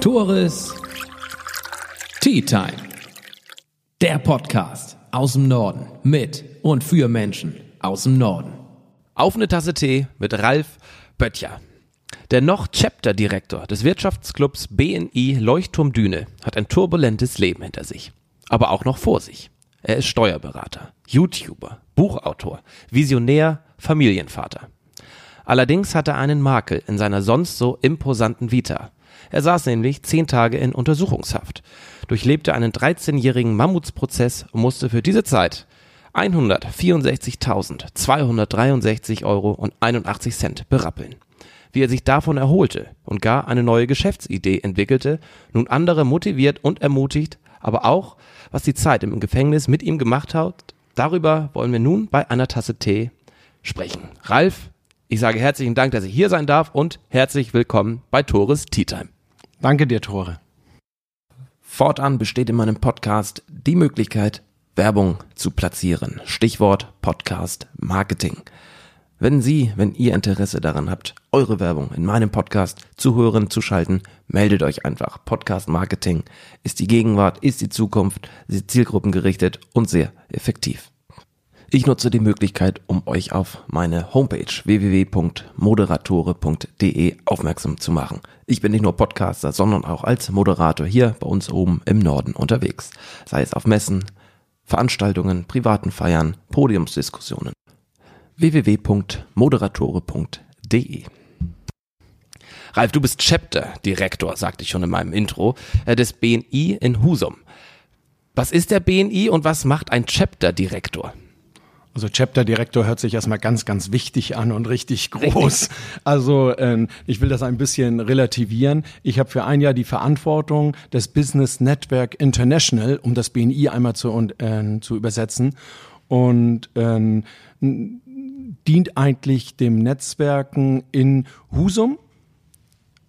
Tores Tea Time. Der Podcast aus dem Norden mit und für Menschen aus dem Norden. Auf eine Tasse Tee mit Ralf Böttcher. Der noch Chapter-Direktor des Wirtschaftsclubs BNI Leuchtturm Düne hat ein turbulentes Leben hinter sich. Aber auch noch vor sich. Er ist Steuerberater, YouTuber, Buchautor, Visionär, Familienvater. Allerdings hat er einen Makel in seiner sonst so imposanten Vita. Er saß nämlich zehn Tage in Untersuchungshaft, durchlebte einen 13-jährigen Mammutsprozess und musste für diese Zeit 164.263 Euro und 81 Cent berappeln. Wie er sich davon erholte und gar eine neue Geschäftsidee entwickelte, nun andere motiviert und ermutigt, aber auch, was die Zeit im Gefängnis mit ihm gemacht hat, darüber wollen wir nun bei einer Tasse Tee sprechen. Ralf, ich sage herzlichen Dank, dass ich hier sein darf und herzlich willkommen bei Tores Tea Time. Danke dir, Tore. Fortan besteht in meinem Podcast die Möglichkeit, Werbung zu platzieren. Stichwort Podcast Marketing. Wenn Sie, wenn ihr Interesse daran habt, eure Werbung in meinem Podcast zu hören, zu schalten, meldet euch einfach. Podcast Marketing ist die Gegenwart, ist die Zukunft, sie zielgruppengerichtet und sehr effektiv. Ich nutze die Möglichkeit, um euch auf meine Homepage www.moderatore.de aufmerksam zu machen. Ich bin nicht nur Podcaster, sondern auch als Moderator hier bei uns oben im Norden unterwegs. Sei es auf Messen, Veranstaltungen, privaten Feiern, Podiumsdiskussionen. www.moderatore.de Ralf, du bist Chapter-Direktor, sagte ich schon in meinem Intro, äh, des BNI in Husum. Was ist der BNI und was macht ein Chapter-Direktor? Also Chapter Direktor hört sich erstmal ganz, ganz wichtig an und richtig groß. Also ähm, ich will das ein bisschen relativieren. Ich habe für ein Jahr die Verantwortung des Business Network International, um das BNI einmal zu, äh, zu übersetzen. Und ähm, dient eigentlich dem Netzwerken in Husum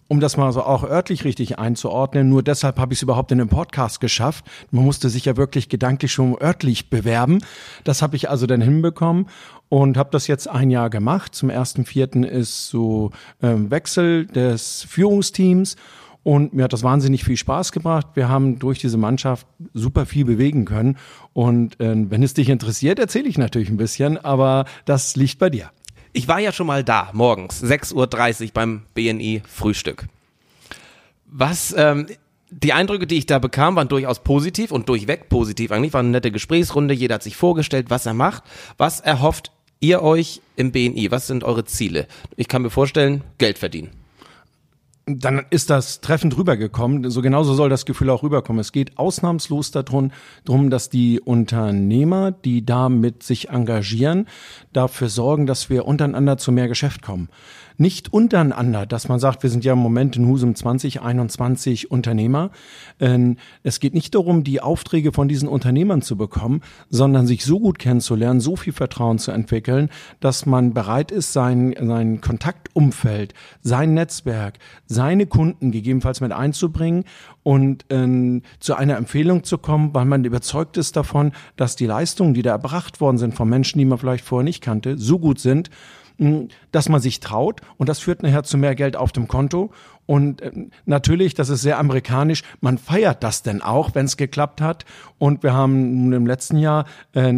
um das mal so auch örtlich richtig einzuordnen, nur deshalb habe ich es überhaupt in den Podcast geschafft. Man musste sich ja wirklich gedanklich schon örtlich bewerben. Das habe ich also dann hinbekommen und habe das jetzt ein Jahr gemacht. Zum ersten Vierten ist so ähm, Wechsel des Führungsteams und mir hat das wahnsinnig viel Spaß gebracht. Wir haben durch diese Mannschaft super viel bewegen können. Und äh, wenn es dich interessiert, erzähle ich natürlich ein bisschen, aber das liegt bei dir. Ich war ja schon mal da, morgens, 6.30 Uhr beim BNI Frühstück. Was, ähm, die Eindrücke, die ich da bekam, waren durchaus positiv und durchweg positiv. Eigentlich war eine nette Gesprächsrunde, jeder hat sich vorgestellt, was er macht. Was erhofft ihr euch im BNI? Was sind eure Ziele? Ich kann mir vorstellen, Geld verdienen dann ist das treffend rübergekommen. So genauso soll das Gefühl auch rüberkommen. Es geht ausnahmslos darum, darum, dass die Unternehmer, die damit sich engagieren, dafür sorgen, dass wir untereinander zu mehr Geschäft kommen nicht untereinander, dass man sagt, wir sind ja im Moment in Husum 2021 Unternehmer. Ähm, es geht nicht darum, die Aufträge von diesen Unternehmern zu bekommen, sondern sich so gut kennenzulernen, so viel Vertrauen zu entwickeln, dass man bereit ist, sein, sein Kontaktumfeld, sein Netzwerk, seine Kunden gegebenenfalls mit einzubringen und äh, zu einer Empfehlung zu kommen, weil man überzeugt ist davon, dass die Leistungen, die da erbracht worden sind von Menschen, die man vielleicht vorher nicht kannte, so gut sind, dass man sich traut und das führt nachher zu mehr Geld auf dem Konto. Und äh, natürlich, das ist sehr amerikanisch, man feiert das denn auch, wenn es geklappt hat. Und wir haben im letzten Jahr äh,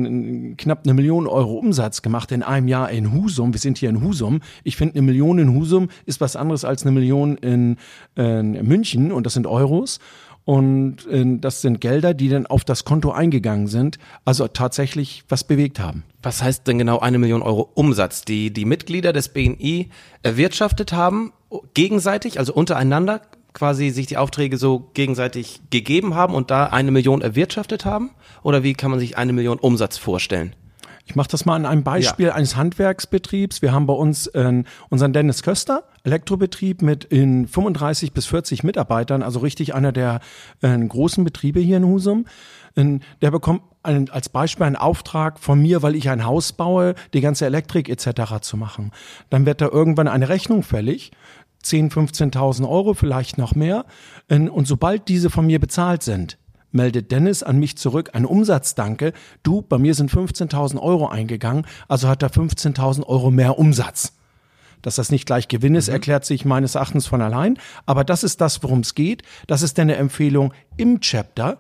knapp eine Million Euro Umsatz gemacht in einem Jahr in Husum. Wir sind hier in Husum. Ich finde, eine Million in Husum ist was anderes als eine Million in, äh, in München und das sind Euros. Und äh, das sind Gelder, die dann auf das Konto eingegangen sind, also tatsächlich was bewegt haben. Was heißt denn genau eine Million Euro Umsatz, die die Mitglieder des BNI erwirtschaftet haben, gegenseitig, also untereinander quasi sich die Aufträge so gegenseitig gegeben haben und da eine Million erwirtschaftet haben? Oder wie kann man sich eine Million Umsatz vorstellen? Ich mache das mal an einem Beispiel ja. eines Handwerksbetriebs. Wir haben bei uns äh, unseren Dennis Köster, Elektrobetrieb mit in 35 bis 40 Mitarbeitern, also richtig einer der äh, großen Betriebe hier in Husum. Äh, der bekommt ein, als Beispiel einen Auftrag von mir, weil ich ein Haus baue, die ganze Elektrik etc. zu machen. Dann wird da irgendwann eine Rechnung fällig. 10, 15.000 Euro, vielleicht noch mehr. Äh, und sobald diese von mir bezahlt sind, meldet Dennis an mich zurück ein Umsatzdanke. Du, bei mir sind 15.000 Euro eingegangen, also hat er 15.000 Euro mehr Umsatz. Dass das nicht gleich Gewinn ist, erklärt sich meines Erachtens von allein. Aber das ist das, worum es geht. Das ist eine Empfehlung im Chapter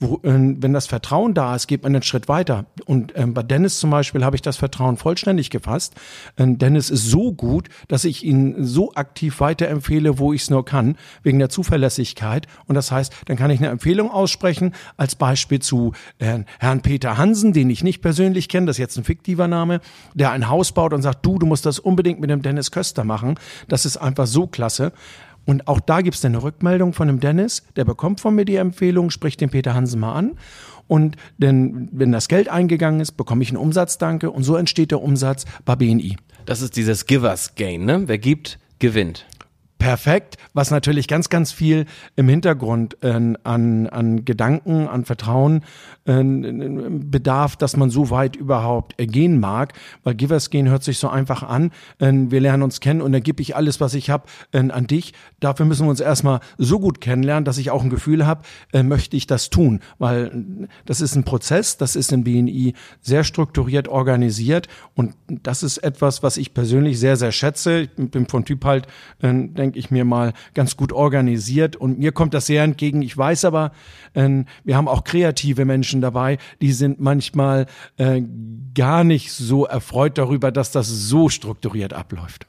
wo, äh, wenn das Vertrauen da ist, geht man einen Schritt weiter. Und ähm, bei Dennis zum Beispiel habe ich das Vertrauen vollständig gefasst. Ähm, Dennis ist so gut, dass ich ihn so aktiv weiterempfehle, wo ich es nur kann, wegen der Zuverlässigkeit. Und das heißt, dann kann ich eine Empfehlung aussprechen, als Beispiel zu äh, Herrn Peter Hansen, den ich nicht persönlich kenne, das ist jetzt ein fiktiver Name, der ein Haus baut und sagt, du, du musst das unbedingt mit dem Dennis Köster machen. Das ist einfach so klasse. Und auch da gibt es eine Rückmeldung von dem Dennis, der bekommt von mir die Empfehlung, spricht den Peter Hansen mal an. Und denn, wenn das Geld eingegangen ist, bekomme ich einen Umsatzdanke und so entsteht der Umsatz bei BNI. Das ist dieses Givers Gain, ne? Wer gibt, gewinnt perfekt, was natürlich ganz, ganz viel im Hintergrund äh, an, an Gedanken, an Vertrauen äh, bedarf, dass man so weit überhaupt gehen mag, weil Givers gehen hört sich so einfach an. Äh, wir lernen uns kennen und dann gebe ich alles, was ich habe, äh, an dich. Dafür müssen wir uns erstmal so gut kennenlernen, dass ich auch ein Gefühl habe, äh, möchte ich das tun, weil das ist ein Prozess, das ist in BNI sehr strukturiert organisiert und das ist etwas, was ich persönlich sehr, sehr schätze. Ich bin vom Typ halt, äh, denke denke ich mir mal, ganz gut organisiert. Und mir kommt das sehr entgegen. Ich weiß aber, äh, wir haben auch kreative Menschen dabei, die sind manchmal äh, gar nicht so erfreut darüber, dass das so strukturiert abläuft.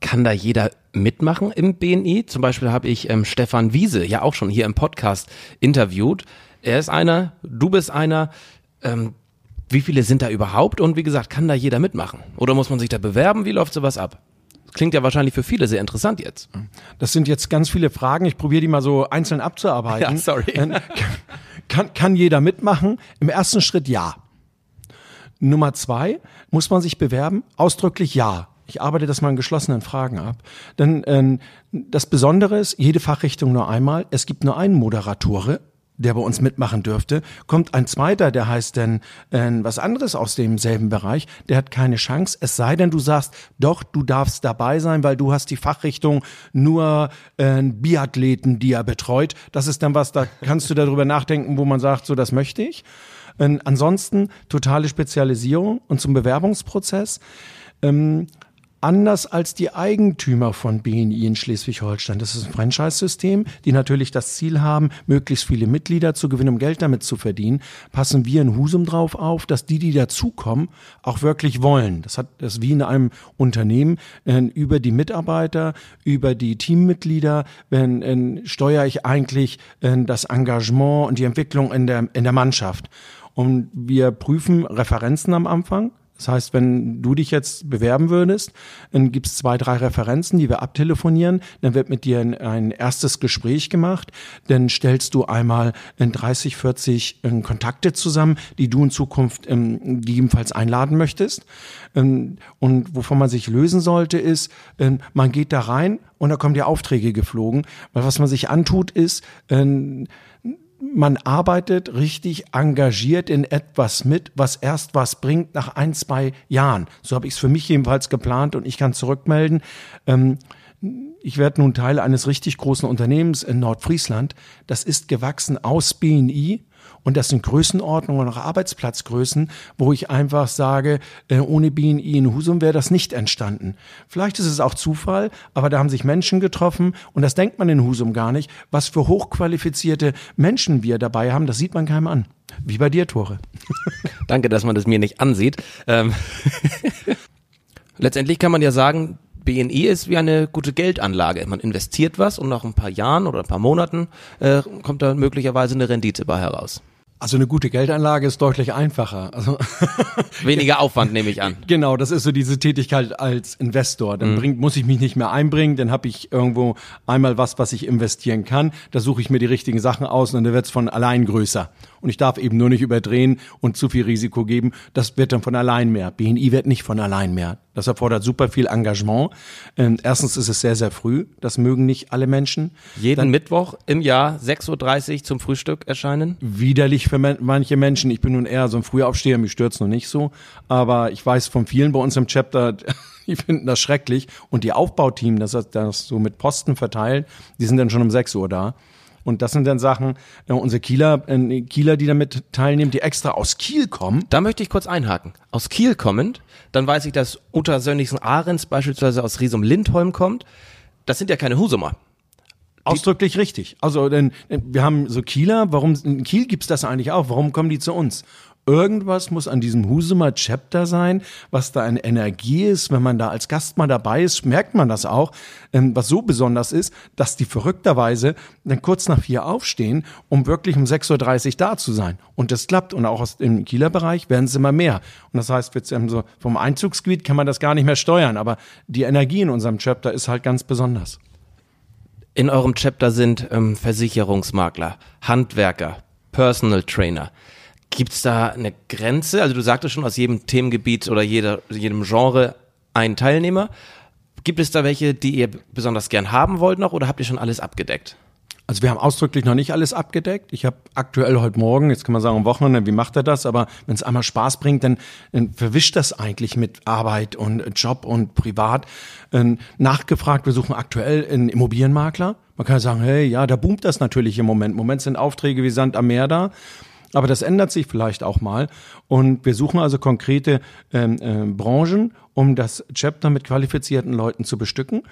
Kann da jeder mitmachen im BNI? Zum Beispiel habe ich ähm, Stefan Wiese ja auch schon hier im Podcast interviewt. Er ist einer, du bist einer. Ähm, wie viele sind da überhaupt? Und wie gesagt, kann da jeder mitmachen? Oder muss man sich da bewerben? Wie läuft sowas ab? Klingt ja wahrscheinlich für viele sehr interessant jetzt. Das sind jetzt ganz viele Fragen. Ich probiere die mal so einzeln abzuarbeiten. Ja, sorry. Äh, kann, kann jeder mitmachen? Im ersten Schritt ja. Nummer zwei, muss man sich bewerben? Ausdrücklich ja. Ich arbeite das mal in geschlossenen Fragen ab. Denn äh, das Besondere ist, jede Fachrichtung nur einmal. Es gibt nur einen Moderatore der bei uns mitmachen dürfte, kommt ein zweiter, der heißt denn äh, was anderes aus demselben Bereich, der hat keine Chance, es sei denn, du sagst, doch, du darfst dabei sein, weil du hast die Fachrichtung nur äh, Biathleten, die er betreut. Das ist dann was, da kannst du darüber nachdenken, wo man sagt, so, das möchte ich. Äh, ansonsten totale Spezialisierung und zum Bewerbungsprozess. Ähm, anders als die Eigentümer von BNI in Schleswig-Holstein. Das ist ein Franchise-System, die natürlich das Ziel haben, möglichst viele Mitglieder zu gewinnen, um Geld damit zu verdienen. Passen wir in Husum drauf auf, dass die, die dazukommen, auch wirklich wollen. Das hat das wie in einem Unternehmen äh, über die Mitarbeiter, über die Teammitglieder, wenn äh, steuere ich eigentlich äh, das Engagement und die Entwicklung in der in der Mannschaft. Und wir prüfen Referenzen am Anfang. Das heißt, wenn du dich jetzt bewerben würdest, dann gibt es zwei, drei Referenzen, die wir abtelefonieren. Dann wird mit dir ein, ein erstes Gespräch gemacht. Dann stellst du einmal in 30, 40 in Kontakte zusammen, die du in Zukunft ähm, gegebenenfalls einladen möchtest. Ähm, und wovon man sich lösen sollte, ist, ähm, man geht da rein und da kommen die Aufträge geflogen. Weil was man sich antut, ist, ähm, man arbeitet richtig engagiert in etwas mit, was erst was bringt nach ein, zwei Jahren. So habe ich es für mich jedenfalls geplant und ich kann zurückmelden. Ähm, ich werde nun Teil eines richtig großen Unternehmens in Nordfriesland. Das ist gewachsen aus BNI und das sind Größenordnungen und auch Arbeitsplatzgrößen, wo ich einfach sage, äh, ohne BNI in Husum wäre das nicht entstanden. Vielleicht ist es auch Zufall, aber da haben sich Menschen getroffen und das denkt man in Husum gar nicht, was für hochqualifizierte Menschen wir dabei haben. Das sieht man keinem an. Wie bei dir, Tore. Danke, dass man das mir nicht ansieht. Ähm Letztendlich kann man ja sagen, BNI ist wie eine gute Geldanlage. Man investiert was und nach ein paar Jahren oder ein paar Monaten äh, kommt da möglicherweise eine Rendite bei heraus. Also eine gute Geldanlage ist deutlich einfacher. Also Weniger Aufwand nehme ich an. Genau, das ist so diese Tätigkeit als Investor. Dann mhm. bringt, muss ich mich nicht mehr einbringen, dann habe ich irgendwo einmal was, was ich investieren kann. Da suche ich mir die richtigen Sachen aus und dann wird es von allein größer. Und ich darf eben nur nicht überdrehen und zu viel Risiko geben. Das wird dann von allein mehr. BNI wird nicht von allein mehr. Das erfordert super viel Engagement. Ähm, erstens ist es sehr, sehr früh. Das mögen nicht alle Menschen. Jeden dann, Mittwoch im Jahr 6.30 Uhr zum Frühstück erscheinen? Widerlich für manche Menschen. Ich bin nun eher so ein Frühaufsteher, mich stört's noch nicht so. Aber ich weiß von vielen bei uns im Chapter, die finden das schrecklich. Und die Aufbauteam, das das so mit Posten verteilt, die sind dann schon um 6 Uhr da. Und das sind dann Sachen, äh, unsere Kieler, äh, Kieler, die damit teilnehmen, die extra aus Kiel kommen. Da möchte ich kurz einhaken. Aus Kiel kommend, dann weiß ich, dass Uta Sönnigsen-Ahrens beispielsweise aus Riesum-Lindholm kommt. Das sind ja keine Husumer. Ausdrücklich richtig. Also denn äh, wir haben so Kieler, warum in Kiel gibt's das eigentlich auch? Warum kommen die zu uns? Irgendwas muss an diesem Husumer Chapter sein, was da eine Energie ist. Wenn man da als Gast mal dabei ist, merkt man das auch. Ähm, was so besonders ist, dass die verrückterweise dann kurz nach vier aufstehen, um wirklich um 6.30 Uhr da zu sein. Und das klappt. Und auch aus dem Kieler Bereich werden es immer mehr. Und das heißt, so vom Einzugsgebiet kann man das gar nicht mehr steuern. Aber die Energie in unserem Chapter ist halt ganz besonders. In eurem Chapter sind ähm, Versicherungsmakler, Handwerker, Personal Trainer. Gibt es da eine Grenze? Also du sagtest schon, aus jedem Themengebiet oder jeder, jedem Genre ein Teilnehmer. Gibt es da welche, die ihr besonders gern haben wollt noch oder habt ihr schon alles abgedeckt? Also wir haben ausdrücklich noch nicht alles abgedeckt. Ich habe aktuell heute Morgen, jetzt kann man sagen am Wochenende, wie macht er das? Aber wenn es einmal Spaß bringt, dann, dann verwischt das eigentlich mit Arbeit und Job und Privat. Ähm, nachgefragt, wir suchen aktuell einen Immobilienmakler. Man kann sagen, hey, ja, da boomt das natürlich im Moment. Im Moment sind Aufträge wie Sand am Meer da. Aber das ändert sich vielleicht auch mal. Und wir suchen also konkrete ähm, äh, Branchen, um das Chapter mit qualifizierten Leuten zu bestücken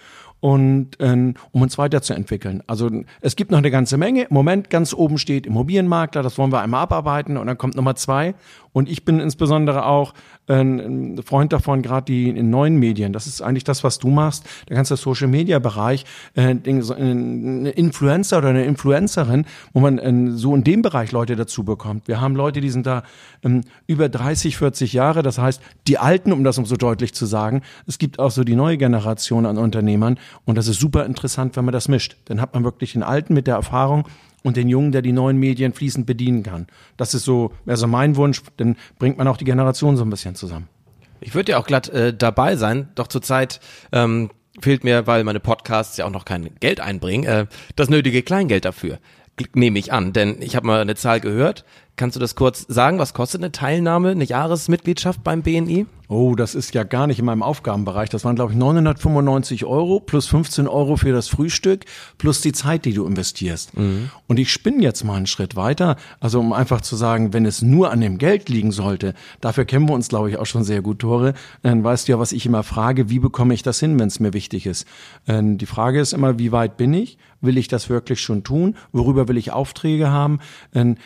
und ähm, um uns weiterzuentwickeln. Also es gibt noch eine ganze Menge. Im Moment ganz oben steht Immobilienmakler, das wollen wir einmal abarbeiten und dann kommt Nummer zwei. Und ich bin insbesondere auch ein Freund davon, gerade die in neuen Medien. Das ist eigentlich das, was du machst. Der ganze Social Media Bereich, äh, ein Influencer oder eine Influencerin, wo man äh, so in dem Bereich Leute dazu bekommt. Wir haben Leute, die sind da ähm, über 30, 40 Jahre. Das heißt, die Alten, um das um so deutlich zu sagen. Es gibt auch so die neue Generation an Unternehmern. Und das ist super interessant, wenn man das mischt. Dann hat man wirklich den Alten mit der Erfahrung und den Jungen, der die neuen Medien fließend bedienen kann. Das ist so, also mein Wunsch, dann bringt man auch die Generation so ein bisschen zusammen. Ich würde ja auch glatt äh, dabei sein, doch zurzeit ähm, fehlt mir, weil meine Podcasts ja auch noch kein Geld einbringen, äh, das nötige Kleingeld dafür. Nehme ich an, denn ich habe mal eine Zahl gehört. Kannst du das kurz sagen? Was kostet eine Teilnahme, eine Jahresmitgliedschaft beim BNI? Oh, das ist ja gar nicht in meinem Aufgabenbereich. Das waren, glaube ich, 995 Euro plus 15 Euro für das Frühstück plus die Zeit, die du investierst. Mhm. Und ich spinne jetzt mal einen Schritt weiter. Also um einfach zu sagen, wenn es nur an dem Geld liegen sollte, dafür kennen wir uns, glaube ich, auch schon sehr gut, Tore. Dann weißt du ja, was ich immer frage, wie bekomme ich das hin, wenn es mir wichtig ist. Ähm, die Frage ist immer, wie weit bin ich? Will ich das wirklich schon tun? Worüber will ich Aufträge haben? Ähm,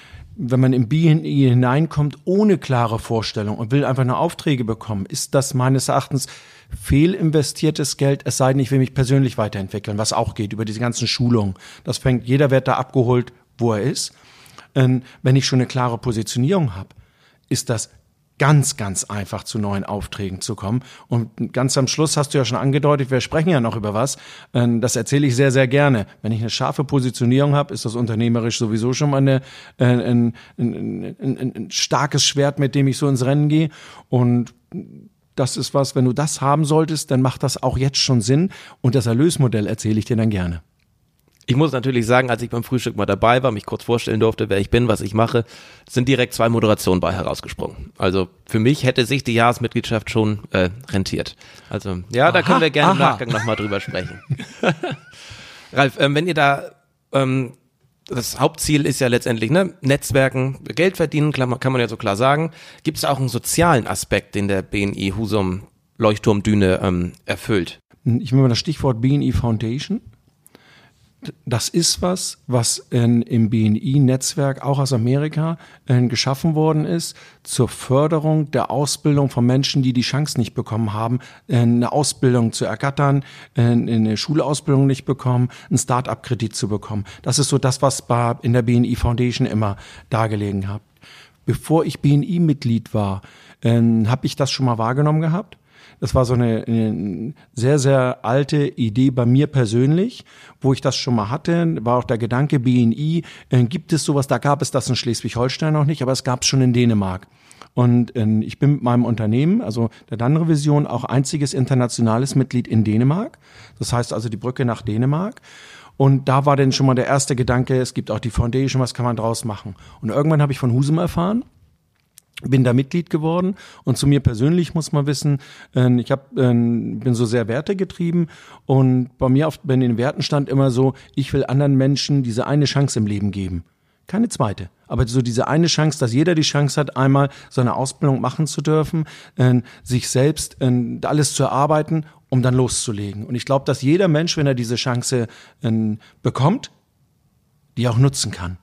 wenn man im BNI hineinkommt ohne klare Vorstellung und will einfach nur Aufträge bekommen, ist das meines Erachtens fehlinvestiertes Geld, es sei denn, ich will mich persönlich weiterentwickeln, was auch geht über diese ganzen Schulungen. Das fängt, jeder wird da abgeholt, wo er ist. Ähm, wenn ich schon eine klare Positionierung habe, ist das ganz, ganz einfach zu neuen Aufträgen zu kommen. Und ganz am Schluss hast du ja schon angedeutet, wir sprechen ja noch über was. Ähm, das erzähle ich sehr, sehr gerne. Wenn ich eine scharfe Positionierung habe, ist das unternehmerisch sowieso schon mal eine, äh, ein, ein, ein, ein starkes Schwert, mit dem ich so ins Rennen gehe. Und das ist was, wenn du das haben solltest, dann macht das auch jetzt schon Sinn. Und das Erlösmodell erzähle ich dir dann gerne. Ich muss natürlich sagen, als ich beim Frühstück mal dabei war, mich kurz vorstellen durfte, wer ich bin, was ich mache, sind direkt zwei Moderationen bei herausgesprungen. Also für mich hätte sich die Jahresmitgliedschaft schon äh, rentiert. Also ja, aha, da können wir gerne aha. im Nachgang nochmal drüber sprechen. Ralf, ähm, wenn ihr da, ähm, das Hauptziel ist ja letztendlich ne, Netzwerken, Geld verdienen, kann man ja so klar sagen. Gibt es auch einen sozialen Aspekt, den der BNI Husum Leuchtturmdüne ähm, erfüllt? Ich nehme mal das Stichwort BNI Foundation das ist was, was in, im BNI-Netzwerk auch aus Amerika äh, geschaffen worden ist zur Förderung der Ausbildung von Menschen, die die Chance nicht bekommen haben, äh, eine Ausbildung zu ergattern, äh, eine Schulausbildung nicht bekommen, einen Start-up-Kredit zu bekommen. Das ist so das, was in der BNI Foundation immer dargelegen hat. Bevor ich BNI-Mitglied war, äh, habe ich das schon mal wahrgenommen gehabt das war so eine, eine sehr, sehr alte Idee bei mir persönlich, wo ich das schon mal hatte, war auch der Gedanke, BNI, äh, gibt es sowas, da gab es das in Schleswig-Holstein noch nicht, aber es gab es schon in Dänemark. Und äh, ich bin mit meinem Unternehmen, also der Danre Vision, auch einziges internationales Mitglied in Dänemark. Das heißt also die Brücke nach Dänemark. Und da war dann schon mal der erste Gedanke, es gibt auch die Foundation, was kann man draus machen? Und irgendwann habe ich von Husum erfahren, bin da Mitglied geworden und zu mir persönlich muss man wissen, äh, ich hab, äh, bin so sehr wertegetrieben und bei mir auf, bei den Werten stand immer so, ich will anderen Menschen diese eine Chance im Leben geben. Keine zweite. Aber so diese eine Chance, dass jeder die Chance hat, einmal so eine Ausbildung machen zu dürfen, äh, sich selbst alles zu erarbeiten, um dann loszulegen. Und ich glaube, dass jeder Mensch, wenn er diese Chance bekommt, die auch nutzen kann.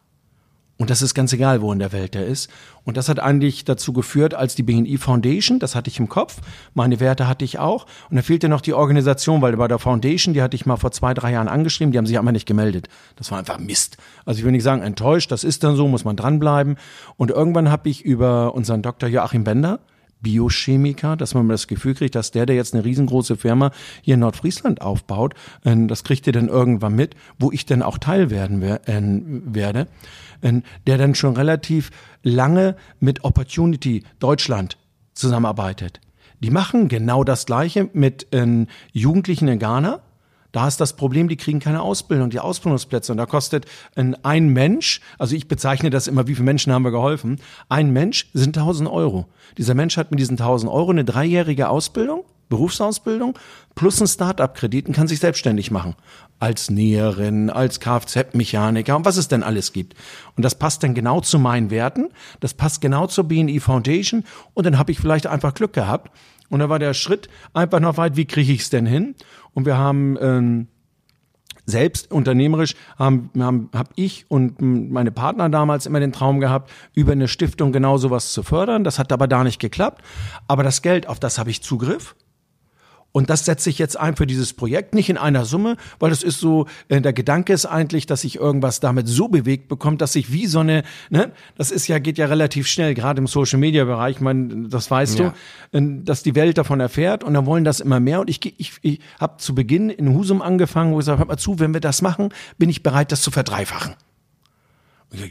Und das ist ganz egal, wo in der Welt er ist. Und das hat eigentlich dazu geführt, als die BNI Foundation, das hatte ich im Kopf, meine Werte hatte ich auch. Und da fehlte noch die Organisation, weil bei der Foundation, die hatte ich mal vor zwei, drei Jahren angeschrieben, die haben sich aber nicht gemeldet. Das war einfach Mist. Also ich will nicht sagen enttäuscht, das ist dann so, muss man dranbleiben. Und irgendwann habe ich über unseren Dr. Joachim Bender, Biochemiker, dass man das Gefühl kriegt, dass der, der jetzt eine riesengroße Firma hier in Nordfriesland aufbaut, äh, das kriegt ihr dann irgendwann mit, wo ich dann auch Teil werden äh, werde, äh, der dann schon relativ lange mit Opportunity Deutschland zusammenarbeitet. Die machen genau das Gleiche mit Jugendlichen in Ghana da ist das Problem, die kriegen keine Ausbildung, die Ausbildungsplätze. Und da kostet ein, ein Mensch, also ich bezeichne das immer, wie viele Menschen haben wir geholfen? Ein Mensch sind 1000 Euro. Dieser Mensch hat mit diesen 1000 Euro eine dreijährige Ausbildung, Berufsausbildung, plus einen Start-up-Kredit und kann sich selbstständig machen. Als Näherin, als Kfz-Mechaniker und was es denn alles gibt. Und das passt dann genau zu meinen Werten. Das passt genau zur BNI Foundation. Und dann habe ich vielleicht einfach Glück gehabt und da war der Schritt einfach noch weit, wie kriege ich es denn hin? Und wir haben ähm, selbst unternehmerisch haben, haben habe ich und meine Partner damals immer den Traum gehabt, über eine Stiftung genau sowas zu fördern. Das hat aber da nicht geklappt. Aber das Geld, auf das habe ich Zugriff. Und das setze ich jetzt ein für dieses Projekt, nicht in einer Summe, weil es ist so, äh, der Gedanke ist eigentlich, dass sich irgendwas damit so bewegt bekommt, dass sich wie so eine, ne, das ist ja, geht ja relativ schnell, gerade im Social Media Bereich, man, das weißt ja. du, äh, dass die Welt davon erfährt und dann wollen das immer mehr. Und ich, ich, ich habe zu Beginn in Husum angefangen, wo ich sage, hört mal zu, wenn wir das machen, bin ich bereit, das zu verdreifachen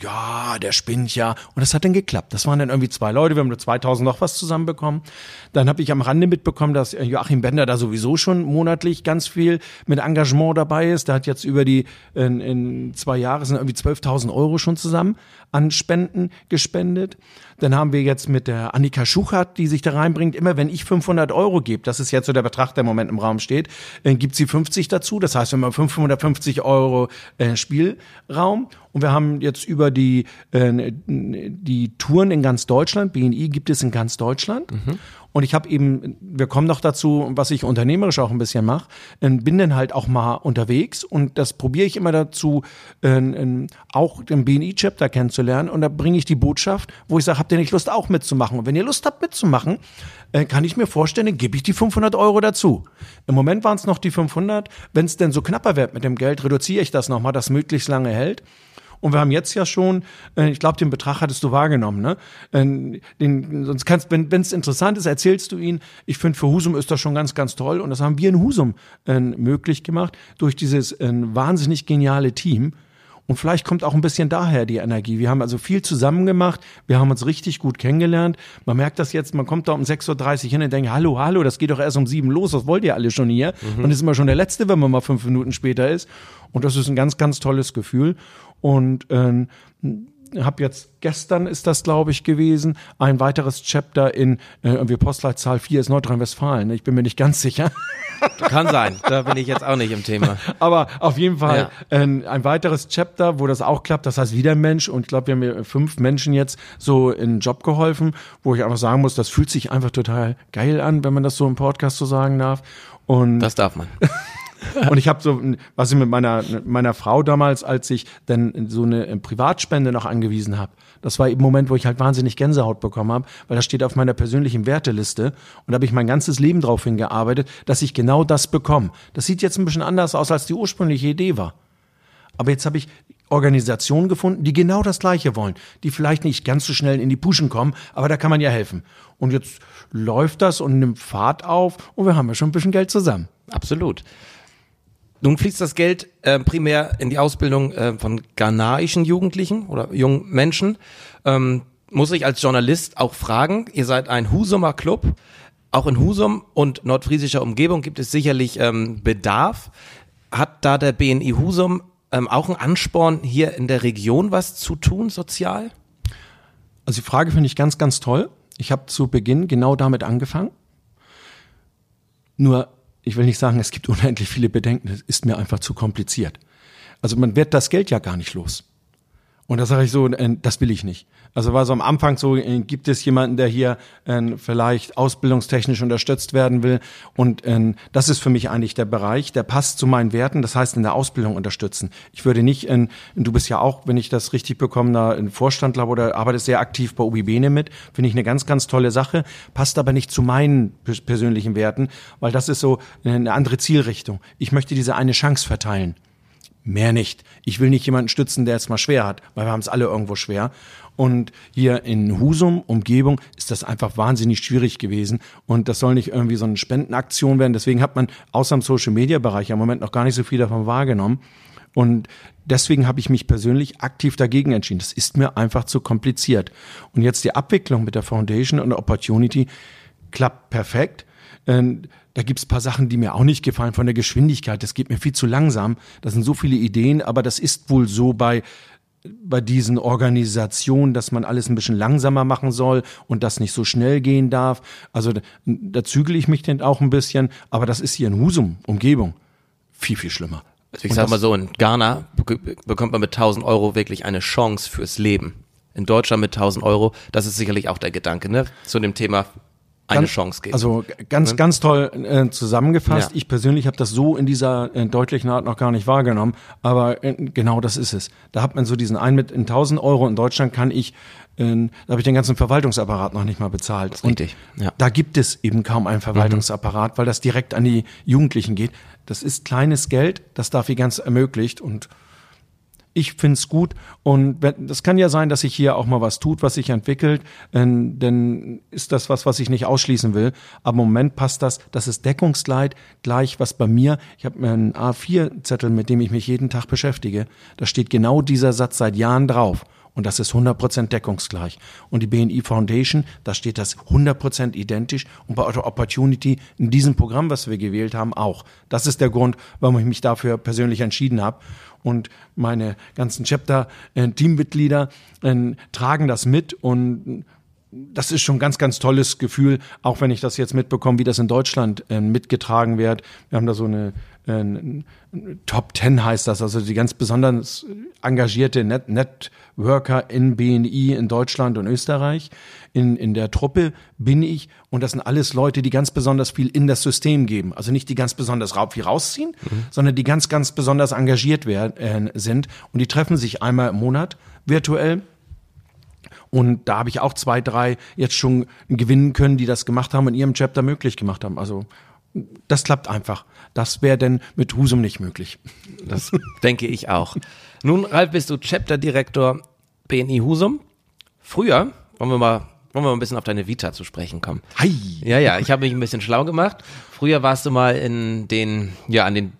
ja, der spinnt ja. Und das hat dann geklappt. Das waren dann irgendwie zwei Leute, wir haben nur 2000 noch was zusammenbekommen. Dann habe ich am Rande mitbekommen, dass Joachim Bender da sowieso schon monatlich ganz viel mit Engagement dabei ist. Der hat jetzt über die, in, in zwei Jahren sind irgendwie 12.000 Euro schon zusammen an Spenden gespendet. Dann haben wir jetzt mit der Annika Schuchert, die sich da reinbringt, immer wenn ich 500 Euro gebe, das ist jetzt so der Betrag, der im Moment im Raum steht, äh, gibt sie 50 dazu. Das heißt, wir haben 550 Euro äh, Spielraum. Und wir haben jetzt über die, äh, die Touren in ganz Deutschland, BNI gibt es in ganz Deutschland. Mhm. Und ich habe eben, wir kommen noch dazu, was ich unternehmerisch auch ein bisschen mache, bin dann halt auch mal unterwegs und das probiere ich immer dazu, äh, auch den BNI-Chapter kennenzulernen und da bringe ich die Botschaft, wo ich sage, habt ihr nicht Lust auch mitzumachen? Und wenn ihr Lust habt mitzumachen, äh, kann ich mir vorstellen, dann gebe ich die 500 Euro dazu. Im Moment waren es noch die 500. Wenn es denn so knapper wird mit dem Geld, reduziere ich das nochmal, das möglichst lange hält. Und wir haben jetzt ja schon, äh, ich glaube, den Betrag hattest du wahrgenommen, ne? Äh, den, sonst kannst, wenn es interessant ist, erzählst du ihn. Ich finde, für Husum ist das schon ganz, ganz toll. Und das haben wir in Husum äh, möglich gemacht durch dieses äh, wahnsinnig geniale Team. Und vielleicht kommt auch ein bisschen daher die Energie. Wir haben also viel zusammen gemacht. Wir haben uns richtig gut kennengelernt. Man merkt das jetzt, man kommt da um 6.30 Uhr hin und denkt, hallo, hallo, das geht doch erst um sieben los. Was wollt ihr alle schon hier? Mhm. Man ist immer schon der Letzte, wenn man mal fünf Minuten später ist. Und das ist ein ganz, ganz tolles Gefühl. Und ähm, habe jetzt gestern ist das glaube ich gewesen ein weiteres Chapter in äh, irgendwie Postleitzahl 4 ist Nordrhein-Westfalen. Ich bin mir nicht ganz sicher. Kann sein, da bin ich jetzt auch nicht im Thema. Aber auf jeden Fall ja. ein, ein weiteres Chapter, wo das auch klappt. Das heißt wieder Mensch und ich glaube, wir haben mir fünf Menschen jetzt so in den Job geholfen, wo ich einfach sagen muss, das fühlt sich einfach total geil an, wenn man das so im Podcast so sagen darf. Und das darf man. Und ich habe so, was ich mit meiner, meiner Frau damals, als ich dann so eine Privatspende noch angewiesen habe, das war eben Moment, wo ich halt wahnsinnig Gänsehaut bekommen habe, weil das steht auf meiner persönlichen Werteliste und da habe ich mein ganzes Leben darauf hingearbeitet, dass ich genau das bekomme. Das sieht jetzt ein bisschen anders aus, als die ursprüngliche Idee war. Aber jetzt habe ich Organisationen gefunden, die genau das Gleiche wollen, die vielleicht nicht ganz so schnell in die Puschen kommen, aber da kann man ja helfen. Und jetzt läuft das und nimmt Fahrt auf und wir haben ja schon ein bisschen Geld zusammen. Absolut. Nun fließt das Geld äh, primär in die Ausbildung äh, von ghanaischen Jugendlichen oder jungen Menschen. Ähm, muss ich als Journalist auch fragen, ihr seid ein Husumer Club. Auch in Husum und nordfriesischer Umgebung gibt es sicherlich ähm, Bedarf. Hat da der BNI Husum ähm, auch einen Ansporn, hier in der Region was zu tun, sozial? Also die Frage finde ich ganz, ganz toll Ich habe zu Beginn genau damit angefangen. Nur, ich will nicht sagen, es gibt unendlich viele Bedenken. Es ist mir einfach zu kompliziert. Also man wird das Geld ja gar nicht los. Und da sage ich so, äh, das will ich nicht. Also war so am Anfang so, äh, gibt es jemanden, der hier äh, vielleicht ausbildungstechnisch unterstützt werden will. Und das ist für mich eigentlich der Bereich, der passt zu meinen Werten, das heißt in der Ausbildung unterstützen. Ich würde nicht, du bist ja auch, wenn ich das richtig bekomme, da ein Vorstand oder arbeitest sehr aktiv bei UBBene mit, finde ich eine ganz, ganz tolle Sache, passt aber nicht zu meinen persönlichen Werten, weil das ist so eine andere Zielrichtung. Ich möchte diese eine Chance verteilen. Mehr nicht. Ich will nicht jemanden stützen, der es mal schwer hat, weil wir haben es alle irgendwo schwer. Und hier in Husum, Umgebung, ist das einfach wahnsinnig schwierig gewesen. Und das soll nicht irgendwie so eine Spendenaktion werden. Deswegen hat man außer im Social-Media-Bereich im Moment noch gar nicht so viel davon wahrgenommen. Und deswegen habe ich mich persönlich aktiv dagegen entschieden. Das ist mir einfach zu kompliziert. Und jetzt die Abwicklung mit der Foundation und der Opportunity klappt perfekt. Und da gibt's paar Sachen, die mir auch nicht gefallen von der Geschwindigkeit. Das geht mir viel zu langsam. Das sind so viele Ideen, aber das ist wohl so bei bei diesen Organisationen, dass man alles ein bisschen langsamer machen soll und das nicht so schnell gehen darf. Also da, da zügel ich mich denn auch ein bisschen, aber das ist hier in Husum, Umgebung, viel, viel schlimmer. Also ich sag mal so, in Ghana bekommt man mit 1000 Euro wirklich eine Chance fürs Leben. In Deutschland mit 1000 Euro, das ist sicherlich auch der Gedanke, ne? Zu dem Thema eine ganz, Chance geben. Also ganz, ne? ganz toll äh, zusammengefasst. Ja. Ich persönlich habe das so in dieser äh, deutlichen Art noch gar nicht wahrgenommen, aber äh, genau das ist es. Da hat man so diesen einen mit in 1000 Euro. In Deutschland kann ich, äh, da habe ich den ganzen Verwaltungsapparat noch nicht mal bezahlt. Richtig. Ja. da gibt es eben kaum einen Verwaltungsapparat, mhm. weil das direkt an die Jugendlichen geht. Das ist kleines Geld, das dafür ganz ermöglicht und ich find's gut und das kann ja sein, dass sich hier auch mal was tut, was sich entwickelt, ähm, denn ist das was, was ich nicht ausschließen will. Aber im Moment passt das, das ist Deckungsgleit, gleich was bei mir. Ich habe mir einen A4-Zettel, mit dem ich mich jeden Tag beschäftige. Da steht genau dieser Satz seit Jahren drauf. Und das ist 100% deckungsgleich. Und die BNI Foundation, da steht das 100% identisch. Und bei Auto Opportunity in diesem Programm, was wir gewählt haben, auch. Das ist der Grund, warum ich mich dafür persönlich entschieden habe und meine ganzen Chapter-Teammitglieder äh, tragen das mit und das ist schon ein ganz, ganz tolles Gefühl, auch wenn ich das jetzt mitbekomme, wie das in Deutschland äh, mitgetragen wird. Wir haben da so eine äh, Top Ten heißt das, also die ganz besonders engagierte Net Networker in BNI in Deutschland und Österreich. In, in der Truppe bin ich und das sind alles Leute, die ganz besonders viel in das System geben. Also nicht die ganz besonders raub wie rausziehen, mhm. sondern die ganz, ganz besonders engagiert werden, äh, sind und die treffen sich einmal im Monat virtuell und da habe ich auch zwei, drei jetzt schon gewinnen können, die das gemacht haben und ihrem Chapter möglich gemacht haben. Also das klappt einfach. Das wäre denn mit Husum nicht möglich. Das denke ich auch. Nun, Ralf, bist du Chapter-Direktor BNI Husum. Früher, wollen wir mal wollen wir mal ein bisschen auf deine Vita zu sprechen kommen. Hi. Ja, ja, ich habe mich ein bisschen schlau gemacht. Früher warst du mal in den, ja, an den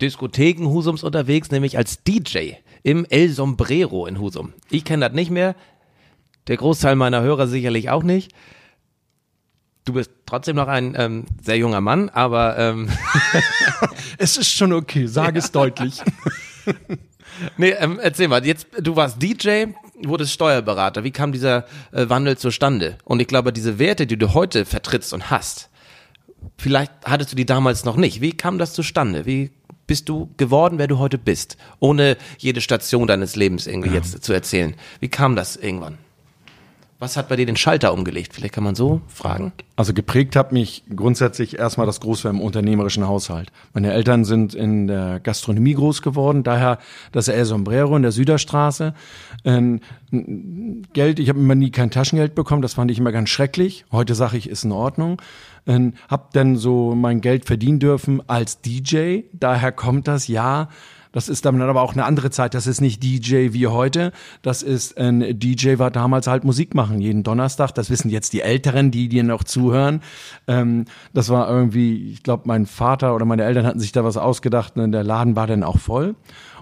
Diskotheken Husums unterwegs, nämlich als DJ im El Sombrero in Husum. Ich kenne das nicht mehr. Der Großteil meiner Hörer sicherlich auch nicht. Du bist trotzdem noch ein ähm, sehr junger Mann, aber ähm es ist schon okay, sag es deutlich. nee, ähm, erzähl mal, jetzt du warst DJ, wurdest Steuerberater. Wie kam dieser äh, Wandel zustande? Und ich glaube, diese Werte, die du heute vertrittst und hast, vielleicht hattest du die damals noch nicht. Wie kam das zustande? Wie bist du geworden, wer du heute bist, ohne jede Station deines Lebens irgendwie ja. jetzt zu erzählen? Wie kam das irgendwann? Was hat bei dir den Schalter umgelegt? Vielleicht kann man so fragen. Also geprägt hat mich grundsätzlich erstmal das Großwerden im unternehmerischen Haushalt. Meine Eltern sind in der Gastronomie groß geworden, daher das El Sombrero in der Süderstraße. Ähm, Geld, ich habe immer nie kein Taschengeld bekommen, das fand ich immer ganz schrecklich. Heute sage ich, ist in Ordnung. Ähm, hab dann so mein Geld verdienen dürfen als DJ, daher kommt das ja das ist dann aber auch eine andere Zeit. Das ist nicht DJ wie heute. Das ist ein DJ war damals halt Musik machen jeden Donnerstag. Das wissen jetzt die Älteren, die dir noch zuhören. Ähm, das war irgendwie, ich glaube, mein Vater oder meine Eltern hatten sich da was ausgedacht und der Laden war dann auch voll.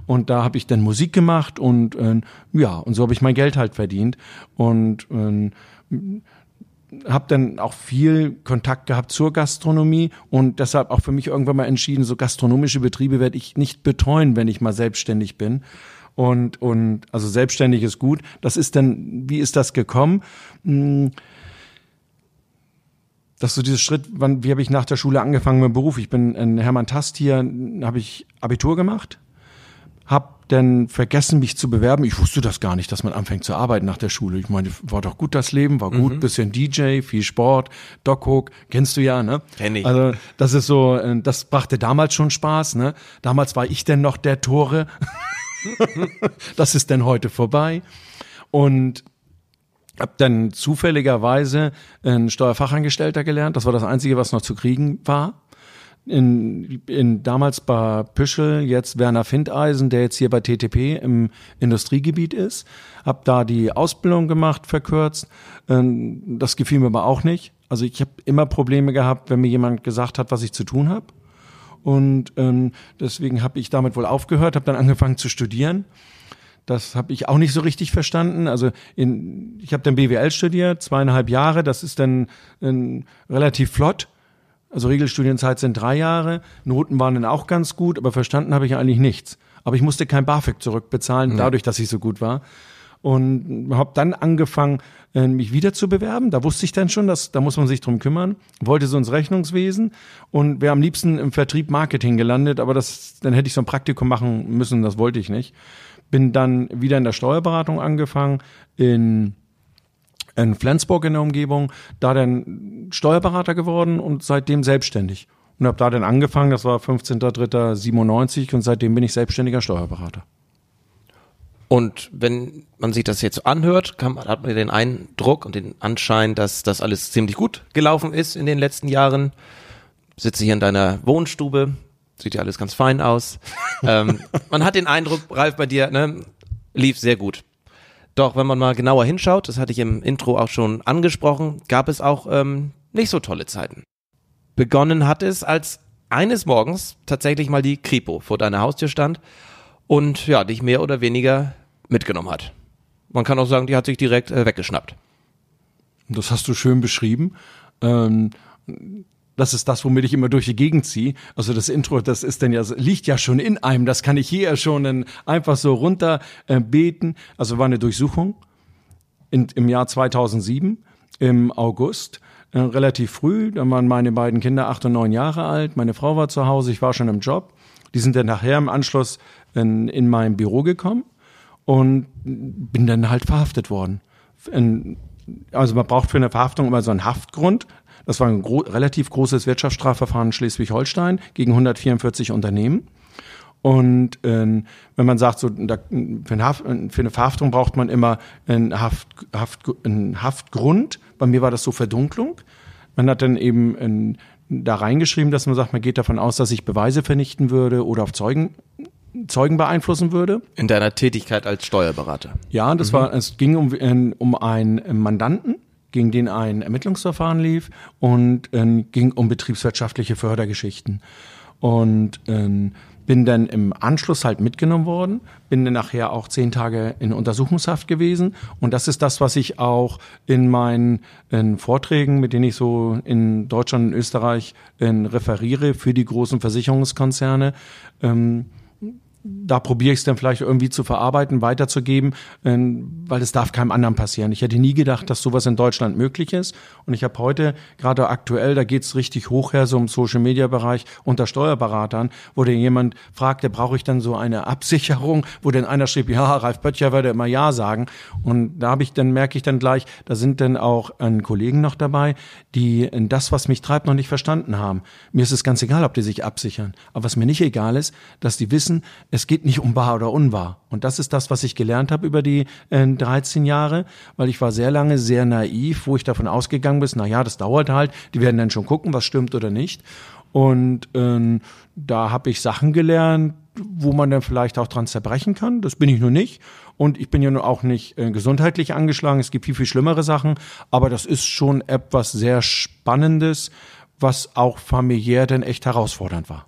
Und da habe ich dann Musik gemacht und äh, ja, und so habe ich mein Geld halt verdient. Und äh, habe dann auch viel Kontakt gehabt zur Gastronomie und deshalb auch für mich irgendwann mal entschieden, so gastronomische Betriebe werde ich nicht betreuen, wenn ich mal selbstständig bin. Und, und also selbstständig ist gut. Das ist dann, wie ist das gekommen? Hm, Das ist so dieses Schritt, wann, wie habe ich nach der Schule angefangen mit dem Beruf? Ich bin in Hermann Tast hier, habe ich Abitur gemacht, dann vergessen, mich zu bewerben. Ich wusste das gar nicht, dass man anfängt zu arbeiten nach der Schule. Ich meine, war doch gut das Leben, war gut, mhm. bisschen DJ, viel Sport, Doc Hook, kennst du ja, ne? Kenn ich. Also das ist so, äh, das brachte damals schon Spaß, ne? Damals war ich denn noch der Tore. das ist denn heute vorbei. Und habe dann zufälligerweise ein Steuerfachangestellter gelernt. Das war das Einzige, was noch zu kriegen war in, in damals bei Püschel, jetzt Werner Findeisen, der jetzt hier bei TTP im Industriegebiet ist. Hab da die Ausbildung gemacht, verkürzt. Ähm, das gefiel mir aber auch nicht. Also ich habe immer Probleme gehabt, wenn mir jemand gesagt hat, was ich zu tun habe. Und ähm, deswegen habe ich damit wohl aufgehört, habe dann angefangen zu studieren. Das habe ich auch nicht so richtig verstanden. Also in, ich habe dann BWL studiert, zweieinhalb Jahre. Das ist dann ähm, relativ flott. Also Regelstudienzeit sind drei Jahre, Noten waren dann auch ganz gut, aber verstanden habe ich eigentlich nichts. Aber ich musste kein BAföG zurückbezahlen, dadurch, dass ich so gut war. Und habe dann angefangen, äh, mich wieder zu bewerben. Da wusste ich dann schon, dass da muss man sich drum kümmern. Wollte so ins Rechnungswesen und wäre am liebsten im Vertrieb Marketing gelandet, aber das, dann hätte ich so ein Praktikum machen müssen, das wollte ich nicht. Bin dann wieder in der Steuerberatung angefangen, in in Flensburg in der Umgebung, da dann Steuerberater geworden und seitdem selbstständig. Und habe da dann angefangen, das war 15.03.97 und seitdem bin ich selbstständiger Steuerberater. Und wenn man sich das jetzt anhört, kann, hat man den Eindruck und den Anschein, dass das alles ziemlich gut gelaufen ist in den letzten Jahren. Sitze hier in deiner Wohnstube, sieht ja alles ganz fein aus. ähm, man hat den Eindruck, Ralf, bei dir ne, lief sehr gut. Doch wenn man mal genauer hinschaut, das hatte ich im Intro auch schon angesprochen, gab es auch ähm, nicht so tolle Zeiten. Begonnen hat es, als eines Morgens tatsächlich mal die Kripo vor deiner Haustür stand und ja, dich mehr oder weniger mitgenommen hat. Man kann auch sagen, die hat sich direkt äh, weggeschnappt. Das hast du schön beschrieben. Ähm, das ist das, womit ich immer durch die Gegend ziehe. Also das Intro, das ist dann ja, liegt ja schon in einem. Das kann ich hier schon einfach so runter äh, beten. Also war eine Durchsuchung in, im Jahr 2007 im August. Äh, relativ früh, da waren meine beiden Kinder acht und neun Jahre alt. Meine Frau war zu Hause, ich war schon im Job. Die sind dann nachher im Anschluss in, in mein Büro gekommen und bin dann halt verhaftet worden. Also man braucht für eine Verhaftung immer so einen Haftgrund. Das war ein gro relativ großes Wirtschaftsstrafverfahren in Schleswig-Holstein gegen 144 Unternehmen. Und ähm, wenn man sagt, so da, für, eine Haft, für, eine Verhaftung braucht man immer einen, Haft, Haft, einen Haftgrund. Bei mir war das so Verdunklung. Man hat dann eben in, da reingeschrieben, dass man sagt, man geht davon aus, dass ich Beweise vernichten würde oder auf Zeugen Zeugen beeinflussen würde. In deiner Tätigkeit als Steuerberater. Ja, das mhm. war, es ging um, um einen Mandanten, gegen den ein Ermittlungsverfahren lief und äh, ging um betriebswirtschaftliche Fördergeschichten. Und äh, bin dann im Anschluss halt mitgenommen worden, bin dann nachher auch zehn Tage in Untersuchungshaft gewesen. Und das ist das, was ich auch in meinen in Vorträgen, mit denen ich so in Deutschland und Österreich in, referiere für die großen Versicherungskonzerne, ähm, da probiere ich es dann vielleicht irgendwie zu verarbeiten, weiterzugeben, ähm, weil es darf keinem anderen passieren. Ich hätte nie gedacht, dass sowas in Deutschland möglich ist. Und ich habe heute, gerade aktuell, da geht es richtig hoch her, so im Social-Media-Bereich unter Steuerberatern, wo dir jemand fragte, brauche ich dann so eine Absicherung, wo dann einer schrieb, ja, Ralf Böttcher würde immer Ja sagen. Und da habe ich dann, merke ich dann gleich, da sind dann auch ein Kollegen noch dabei, die das, was mich treibt, noch nicht verstanden haben. Mir ist es ganz egal, ob die sich absichern. Aber was mir nicht egal ist, dass die wissen, es geht nicht um wahr oder unwahr. Und das ist das, was ich gelernt habe über die äh, 13 Jahre, weil ich war sehr lange sehr naiv, wo ich davon ausgegangen bin, na ja, das dauert halt, die werden dann schon gucken, was stimmt oder nicht. Und ähm, da habe ich Sachen gelernt, wo man dann vielleicht auch dran zerbrechen kann. Das bin ich nur nicht. Und ich bin ja nur auch nicht äh, gesundheitlich angeschlagen. Es gibt viel, viel schlimmere Sachen. Aber das ist schon etwas sehr Spannendes, was auch familiär dann echt herausfordernd war.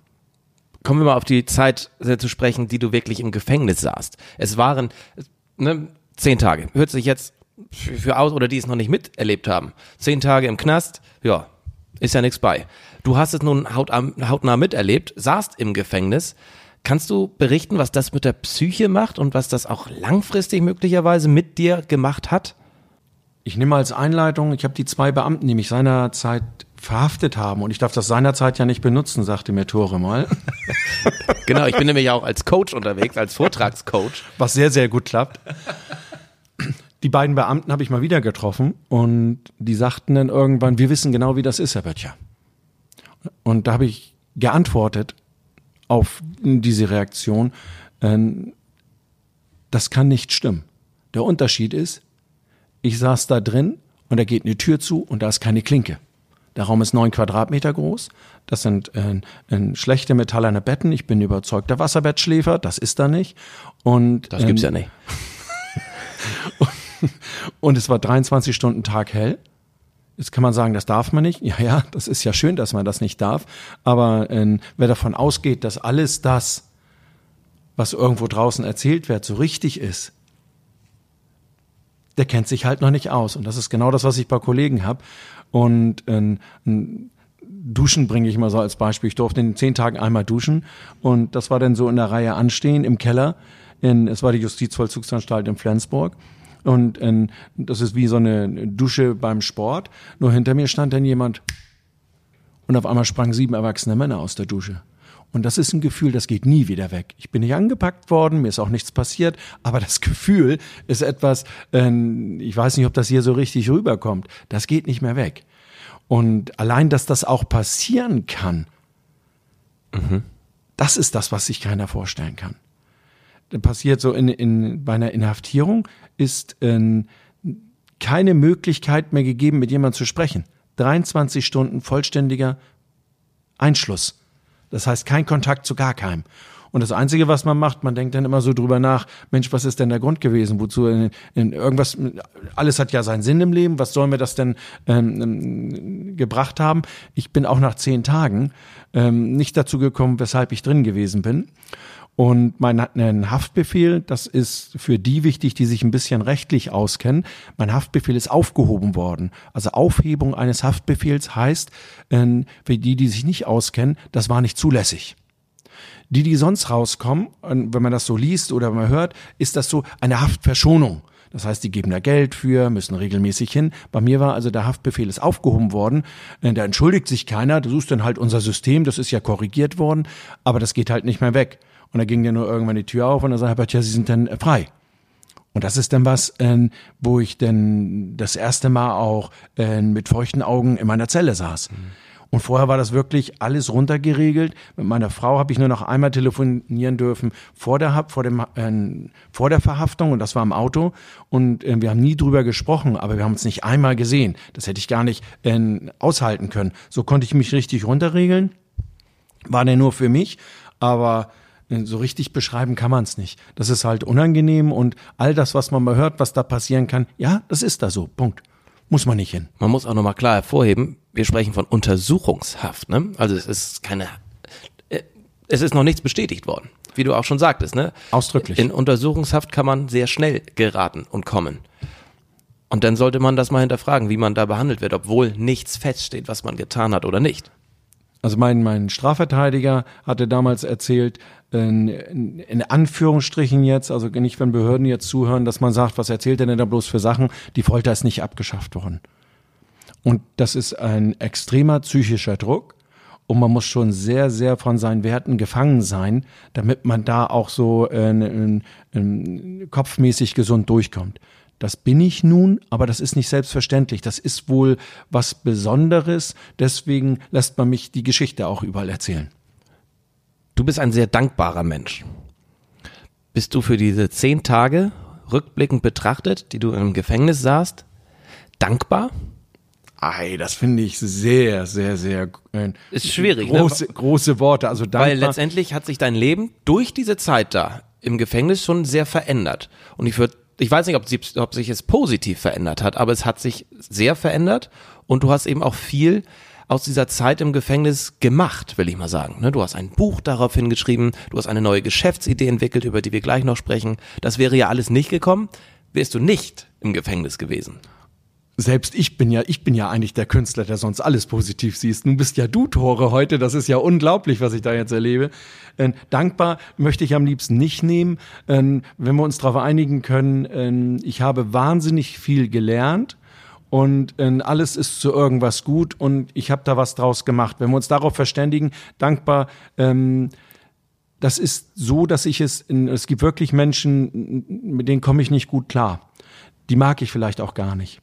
Kommen wir mal auf die Zeit äh, zu sprechen, die du wirklich im Gefängnis saßt. Es waren ne, zehn Tage. Hört sich jetzt für, für aus oder die es noch nicht miterlebt haben. Zehn Tage im Knast, ja, ist ja nichts bei. Du hast es nun hautnah miterlebt, saßt im Gefängnis. Kannst du berichten, was das mit der Psyche macht und was das auch langfristig möglicherweise mit dir gemacht hat? Ich nehme als Einleitung, ich habe die zwei Beamten, die mich seinerzeit verhaftet haben und ich darf das seinerzeit ja nicht benutzen, sagte mir Tore mal. genau, ich bin nämlich auch als Coach unterwegs, als Vortragscoach. Was sehr, sehr gut klappt. Die beiden Beamten habe ich mal wieder getroffen und die sagten dann irgendwann, wir wissen genau, wie das ist, Herr Böttcher. Und da habe ich geantwortet auf diese Reaktion, äh, das kann nicht stimmen. Der Unterschied ist, ich saß da drin und da geht eine Tür zu und da ist keine Klinke. Der Raum ist neun Quadratmeter groß. Das sind äh, äh, schlechte metallerne Betten. Ich bin überzeugter Wasserbettschläfer. Das ist da nicht. Und das gibt's ähm, ja nicht. und es war 23 Stunden Tag hell. Jetzt kann man sagen, das darf man nicht. Ja, ja, das ist ja schön, dass man das nicht darf. Aber äh, wer davon ausgeht, dass alles das, was irgendwo draußen erzählt wird, so richtig ist, der kennt sich halt noch nicht aus. Und das ist genau das, was ich bei Kollegen habe. Und äh, Duschen bringe ich mal so als Beispiel. Ich durfte in zehn Tagen einmal duschen. Und das war dann so in der Reihe anstehen im Keller. In, es war die Justizvollzugsanstalt in Flensburg. Und äh, das ist wie so eine Dusche beim Sport. Nur hinter mir stand dann jemand und auf einmal sprangen sieben erwachsene Männer aus der Dusche. Und das ist ein Gefühl, das geht nie wieder weg. Ich bin nicht angepackt worden, mir ist auch nichts passiert, aber das Gefühl ist etwas, äh, ich weiß nicht, ob das hier so richtig rüberkommt, das geht nicht mehr weg. Und allein, dass das auch passieren kann, mhm. das ist das, was sich keiner vorstellen kann. Passiert so in, in, bei einer Inhaftierung ist äh, keine Möglichkeit mehr gegeben, mit jemandem zu sprechen. 23 Stunden vollständiger Einschluss. Das heißt, kein Kontakt zu gar keinem. Und das Einzige, was man macht, man denkt dann immer so drüber nach, Mensch, was ist denn der Grund gewesen? Wozu in, in irgendwas, alles hat ja seinen Sinn im Leben, was soll mir das denn ähm, ähm, gebracht haben? Ich bin auch nach zehn Tagen ähm, nicht dazu gekommen, weshalb ich drin gewesen bin. Und mein Haftbefehl, das ist für die wichtig, die sich ein bisschen rechtlich auskennen. Mein Haftbefehl ist aufgehoben worden. Also Aufhebung eines Haftbefehls heißt, äh, für die, die sich nicht auskennen, das war nicht zulässig. Die, die sonst rauskommen, wenn man das so liest oder wenn man hört, ist das so eine Haftverschonung. Das heißt, die geben da Geld für, müssen regelmäßig hin. Bei mir war also der Haftbefehl ist aufgehoben worden. Äh, da entschuldigt sich keiner. Das ist dann halt unser System. Das ist ja korrigiert worden. Aber das geht halt nicht mehr weg. Und da ging dann nur irgendwann die Tür auf und dann sagt Herbert, ja, Sie sind dann äh, frei. Und das ist dann was, äh, wo ich dann das erste Mal auch äh, mit feuchten Augen in meiner Zelle saß. Mhm. Und vorher war das wirklich alles runtergeregelt. Mit meiner Frau habe ich nur noch einmal telefonieren dürfen vor der, vor dem, äh, vor der Verhaftung und das war im Auto. Und äh, wir haben nie drüber gesprochen, aber wir haben uns nicht einmal gesehen. Das hätte ich gar nicht äh, aushalten können. So konnte ich mich richtig runterregeln. War der nur für mich, aber so richtig beschreiben kann man es nicht. Das ist halt unangenehm und all das, was man mal hört, was da passieren kann, ja, das ist da so. Punkt. Muss man nicht hin. Man muss auch nochmal klar hervorheben, wir sprechen von Untersuchungshaft, ne? Also es ist keine, äh, es ist noch nichts bestätigt worden. Wie du auch schon sagtest, ne? Ausdrücklich. In Untersuchungshaft kann man sehr schnell geraten und kommen. Und dann sollte man das mal hinterfragen, wie man da behandelt wird, obwohl nichts feststeht, was man getan hat oder nicht. Also mein, mein Strafverteidiger hatte damals erzählt, in, in Anführungsstrichen jetzt, also nicht wenn Behörden jetzt zuhören, dass man sagt, was erzählt er denn da bloß für Sachen? Die Folter ist nicht abgeschafft worden. Und das ist ein extremer psychischer Druck. Und man muss schon sehr, sehr von seinen Werten gefangen sein, damit man da auch so äh, äh, äh, kopfmäßig gesund durchkommt. Das bin ich nun, aber das ist nicht selbstverständlich. Das ist wohl was Besonderes. Deswegen lässt man mich die Geschichte auch überall erzählen. Du bist ein sehr dankbarer Mensch. Bist du für diese zehn Tage rückblickend betrachtet, die du im Gefängnis saßt, dankbar? Ei, das finde ich sehr, sehr, sehr äh, ist schwierig. Große, ne? große Worte. Also dankbar. Weil letztendlich hat sich dein Leben durch diese Zeit da im Gefängnis schon sehr verändert. Und ich würde, ich weiß nicht, ob, ob sich es positiv verändert hat, aber es hat sich sehr verändert und du hast eben auch viel aus dieser Zeit im Gefängnis gemacht, will ich mal sagen. Ne, du hast ein Buch daraufhin geschrieben, du hast eine neue Geschäftsidee entwickelt, über die wir gleich noch sprechen. Das wäre ja alles nicht gekommen, wärst du nicht im Gefängnis gewesen selbst ich bin ja, ich bin ja eigentlich der Künstler, der sonst alles positiv siehst. Nun bist ja du Tore heute, das ist ja unglaublich, was ich da jetzt erlebe. Ähm, dankbar möchte ich am liebsten nicht nehmen, ähm, wenn wir uns darauf einigen können. Ähm, ich habe wahnsinnig viel gelernt und äh, alles ist zu irgendwas gut und ich habe da was draus gemacht. Wenn wir uns darauf verständigen, dankbar, ähm, das ist so, dass ich es, in, es gibt wirklich Menschen, mit denen komme ich nicht gut klar. Die mag ich vielleicht auch gar nicht.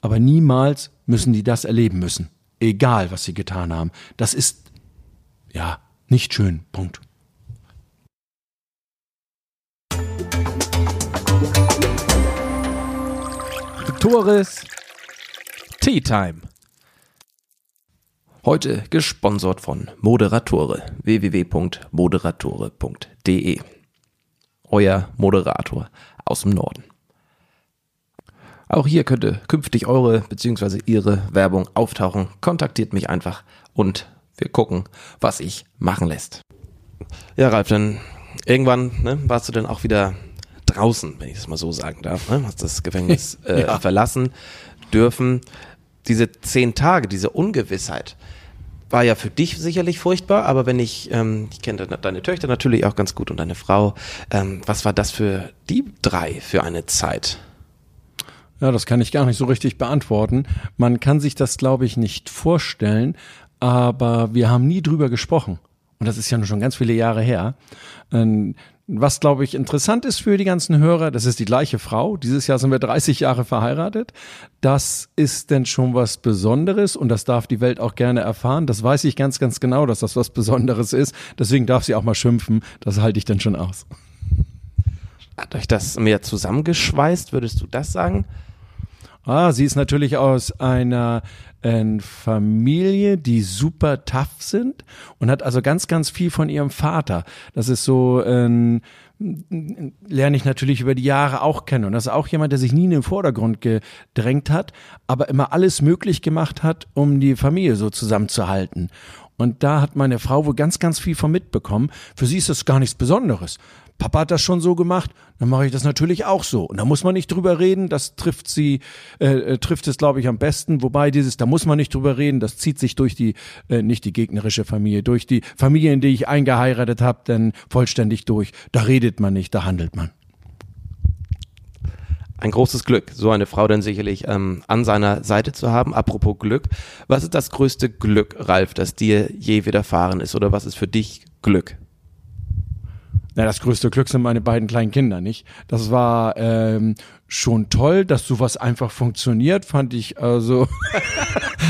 Aber niemals müssen die das erleben müssen. Egal, was sie getan haben. Das ist, ja, nicht schön. Punkt. Tores Tea Time. Heute gesponsert von Moderatore www.moderatore.de. Euer Moderator aus dem Norden. Auch hier könnte künftig eure bzw. ihre Werbung auftauchen. Kontaktiert mich einfach und wir gucken, was sich machen lässt. Ja, Ralf, dann irgendwann ne, warst du dann auch wieder draußen, wenn ich das mal so sagen darf. Ne? Hast das Gefängnis äh, ja. verlassen dürfen. Diese zehn Tage, diese Ungewissheit, war ja für dich sicherlich furchtbar, aber wenn ich, ähm, ich kenne deine Töchter natürlich auch ganz gut und deine Frau, ähm, was war das für die drei für eine Zeit? Ja, das kann ich gar nicht so richtig beantworten. Man kann sich das, glaube ich, nicht vorstellen, aber wir haben nie drüber gesprochen. Und das ist ja schon ganz viele Jahre her. Ähm, was, glaube ich, interessant ist für die ganzen Hörer, das ist die gleiche Frau. Dieses Jahr sind wir 30 Jahre verheiratet. Das ist denn schon was Besonderes und das darf die Welt auch gerne erfahren. Das weiß ich ganz, ganz genau, dass das was Besonderes ist. Deswegen darf sie auch mal schimpfen. Das halte ich dann schon aus. Hat euch das mehr zusammengeschweißt, würdest du das sagen? Ah, sie ist natürlich aus einer äh, Familie, die super tough sind und hat also ganz, ganz viel von ihrem Vater. Das ist so, äh, lerne ich natürlich über die Jahre auch kennen. Und das ist auch jemand, der sich nie in den Vordergrund gedrängt hat, aber immer alles möglich gemacht hat, um die Familie so zusammenzuhalten. Und da hat meine Frau wohl ganz, ganz viel von mitbekommen. Für sie ist das gar nichts Besonderes. Papa hat das schon so gemacht, dann mache ich das natürlich auch so. Und da muss man nicht drüber reden, das trifft sie, äh, äh trifft es, glaube ich, am besten. Wobei dieses, da muss man nicht drüber reden, das zieht sich durch die, äh, nicht die gegnerische Familie, durch die Familie, in die ich eingeheiratet habe, dann vollständig durch. Da redet man nicht, da handelt man. Ein großes Glück, so eine Frau dann sicherlich ähm, an seiner Seite zu haben. Apropos Glück, was ist das größte Glück, Ralf, das dir je widerfahren ist? Oder was ist für dich Glück? Na, das größte Glück sind meine beiden kleinen Kinder, nicht? Das war ähm, schon toll, dass sowas einfach funktioniert, fand ich also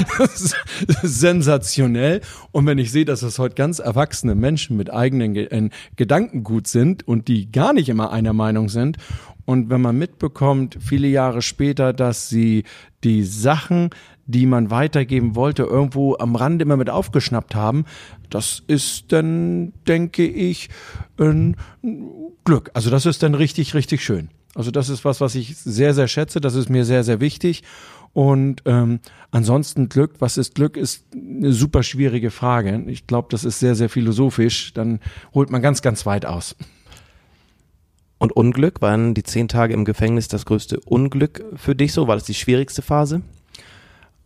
sensationell. Und wenn ich sehe, dass das heute ganz erwachsene Menschen mit eigenen Ge äh, Gedankengut sind und die gar nicht immer einer Meinung sind und wenn man mitbekommt, viele Jahre später, dass sie die Sachen, die man weitergeben wollte, irgendwo am Rand immer mit aufgeschnappt haben, das ist dann, denke ich, ein Glück. Also das ist dann richtig, richtig schön. Also das ist was, was ich sehr, sehr schätze. Das ist mir sehr, sehr wichtig. Und ähm, ansonsten Glück, was ist Glück, ist eine super schwierige Frage. Ich glaube, das ist sehr, sehr philosophisch. Dann holt man ganz, ganz weit aus. Und Unglück, waren die zehn Tage im Gefängnis das größte Unglück für dich so? War das die schwierigste Phase?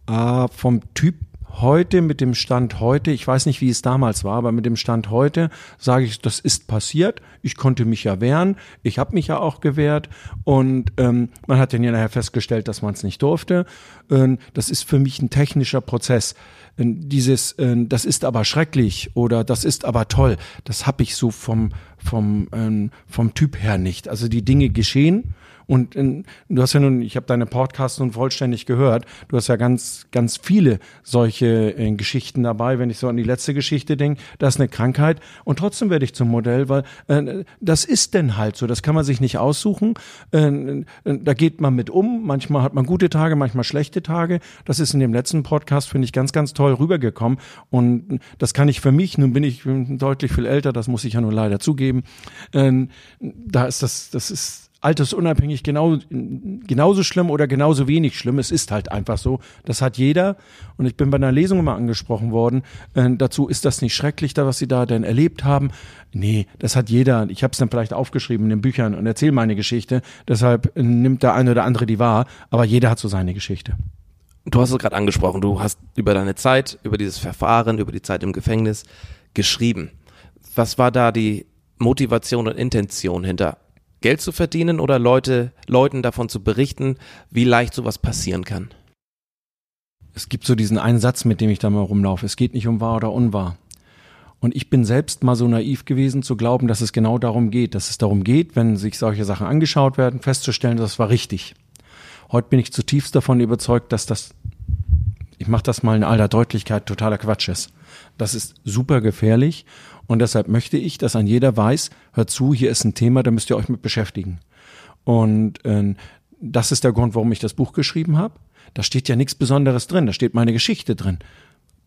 Äh, vom Typ heute, mit dem Stand heute, ich weiß nicht, wie es damals war, aber mit dem Stand heute sage ich, das ist passiert. Ich konnte mich ja wehren. Ich habe mich ja auch gewehrt. Und ähm, man hat dann ja nachher festgestellt, dass man es nicht durfte. Ähm, das ist für mich ein technischer Prozess. Ähm, dieses, ähm, das ist aber schrecklich oder das ist aber toll, das habe ich so vom, vom, ähm, vom Typ her nicht. Also die Dinge geschehen und in, du hast ja nun, ich habe deine Podcasts nun vollständig gehört. Du hast ja ganz, ganz viele solche äh, Geschichten dabei. Wenn ich so an die letzte Geschichte denke, das ist eine Krankheit und trotzdem werde ich zum Modell, weil äh, das ist denn halt so. Das kann man sich nicht aussuchen. Äh, da geht man mit um. Manchmal hat man gute Tage, manchmal schlechte Tage. Das ist in dem letzten Podcast finde ich ganz, ganz toll rübergekommen und das kann ich für mich. Nun bin ich deutlich viel älter. Das muss ich ja nun leider zugeben. Äh, da ist das, das ist altersunabhängig genau, genauso schlimm oder genauso wenig schlimm. Es ist halt einfach so. Das hat jeder. Und ich bin bei einer Lesung immer angesprochen worden. Äh, dazu ist das nicht schrecklich, da was Sie da denn erlebt haben. Nee, das hat jeder. Ich habe es dann vielleicht aufgeschrieben in den Büchern und erzähle meine Geschichte. Deshalb nimmt der eine oder andere die wahr. Aber jeder hat so seine Geschichte. Du hast es gerade angesprochen. Du hast über deine Zeit, über dieses Verfahren, über die Zeit im Gefängnis geschrieben. Was war da die Motivation und Intention hinter Geld zu verdienen oder Leute, Leuten davon zu berichten, wie leicht sowas passieren kann? es gibt so diesen einen Satz, mit dem ich da mal rumlaufe. Es geht nicht um wahr oder unwahr. Und ich bin selbst mal so naiv gewesen zu glauben, dass es genau darum geht, dass es darum geht, wenn sich solche Sachen angeschaut werden, festzustellen, das war richtig. Heute bin ich zutiefst davon überzeugt, dass das, ich mache das mal in aller Deutlichkeit, totaler Quatsch ist. Das ist super gefährlich und deshalb möchte ich, dass ein jeder weiß, hört zu, hier ist ein Thema, da müsst ihr euch mit beschäftigen. Und äh, das ist der Grund, warum ich das Buch geschrieben habe. Da steht ja nichts Besonderes drin, da steht meine Geschichte drin.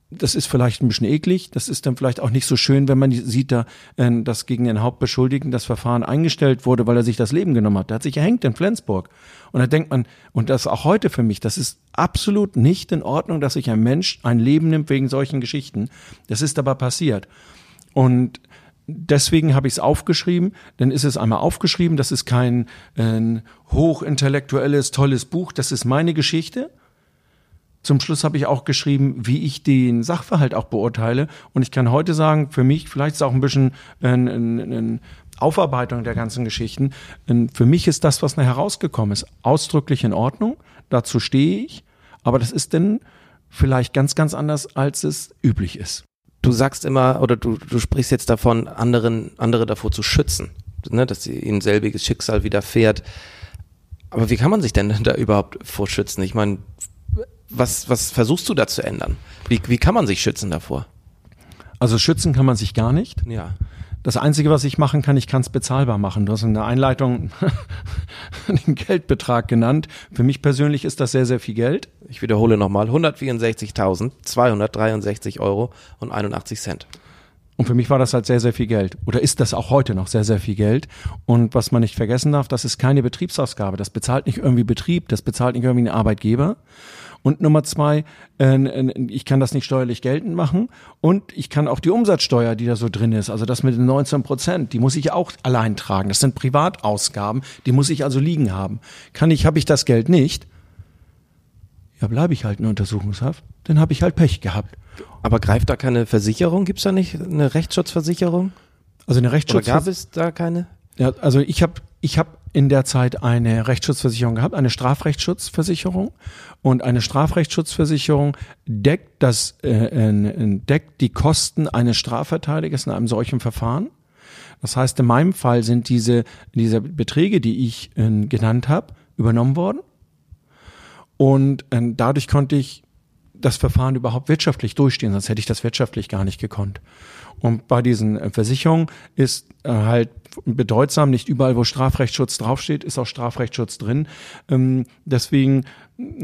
Das ist vielleicht ein bisschen eklig, das ist dann vielleicht auch nicht so schön, wenn man sieht, da, äh, dass gegen den Hauptbeschuldigten das Verfahren eingestellt wurde, weil er sich das Leben genommen hat. Der hat sich erhängt in Flensburg. Und da denkt man, und das auch heute für mich, das ist absolut nicht in Ordnung, dass sich ein Mensch ein Leben nimmt wegen solchen Geschichten. Das ist aber passiert. Und deswegen habe ich es aufgeschrieben. Dann ist es einmal aufgeschrieben. Das ist kein äh, hochintellektuelles, tolles Buch. Das ist meine Geschichte. Zum Schluss habe ich auch geschrieben, wie ich den Sachverhalt auch beurteile. Und ich kann heute sagen, für mich, vielleicht ist es auch ein bisschen äh, eine Aufarbeitung der ganzen Geschichten. Äh, für mich ist das, was nachher herausgekommen ist, ausdrücklich in Ordnung. Dazu stehe ich. Aber das ist denn vielleicht ganz, ganz anders, als es üblich ist du sagst immer oder du, du sprichst jetzt davon, anderen, andere davor zu schützen, ne, dass ihnen selbiges Schicksal widerfährt. Aber wie kann man sich denn da überhaupt vorschützen? Ich meine, was, was versuchst du da zu ändern? Wie, wie kann man sich schützen davor? Also schützen kann man sich gar nicht. Ja. Das Einzige, was ich machen kann, ich kann es bezahlbar machen. Du hast in der Einleitung den Geldbetrag genannt. Für mich persönlich ist das sehr, sehr viel Geld. Ich wiederhole nochmal, 164.263 Euro und 81 Cent. Und für mich war das halt sehr, sehr viel Geld. Oder ist das auch heute noch sehr, sehr viel Geld. Und was man nicht vergessen darf, das ist keine Betriebsausgabe. Das bezahlt nicht irgendwie Betrieb, das bezahlt nicht irgendwie ein Arbeitgeber, und Nummer zwei, äh, ich kann das nicht steuerlich geltend machen. Und ich kann auch die Umsatzsteuer, die da so drin ist, also das mit den 19 Prozent, die muss ich auch allein tragen. Das sind Privatausgaben, die muss ich also liegen haben. Kann ich, habe ich das Geld nicht, ja, bleibe ich halt in Untersuchungshaft, dann habe ich halt Pech gehabt. Aber greift da keine Versicherung? Gibt es da nicht eine Rechtsschutzversicherung? Also eine Rechtsschutzversicherung. gab es da keine? Ja, also ich habe ich hab in der Zeit eine Rechtsschutzversicherung gehabt, eine Strafrechtsschutzversicherung. Und eine Strafrechtsschutzversicherung deckt das, äh, deckt die Kosten eines Strafverteidigers in einem solchen Verfahren. Das heißt, in meinem Fall sind diese, diese Beträge, die ich äh, genannt habe, übernommen worden. Und äh, dadurch konnte ich das Verfahren überhaupt wirtschaftlich durchstehen, sonst hätte ich das wirtschaftlich gar nicht gekonnt. Und bei diesen äh, Versicherungen ist äh, halt bedeutsam, nicht überall, wo Strafrechtsschutz draufsteht, ist auch Strafrechtsschutz drin. Ähm, deswegen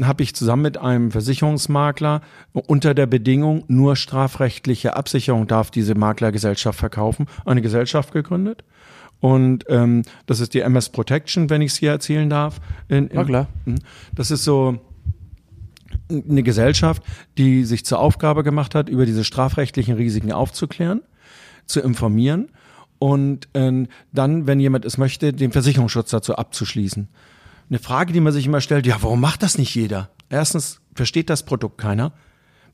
habe ich zusammen mit einem Versicherungsmakler unter der Bedingung, nur strafrechtliche Absicherung darf diese Maklergesellschaft verkaufen, eine Gesellschaft gegründet. Und ähm, das ist die MS Protection, wenn ich es hier erzählen darf. In, in, klar. Hm. Das ist so eine Gesellschaft, die sich zur Aufgabe gemacht hat, über diese strafrechtlichen Risiken aufzuklären, zu informieren und äh, dann, wenn jemand es möchte, den Versicherungsschutz dazu abzuschließen. Eine Frage, die man sich immer stellt, ja, warum macht das nicht jeder? Erstens versteht das Produkt keiner.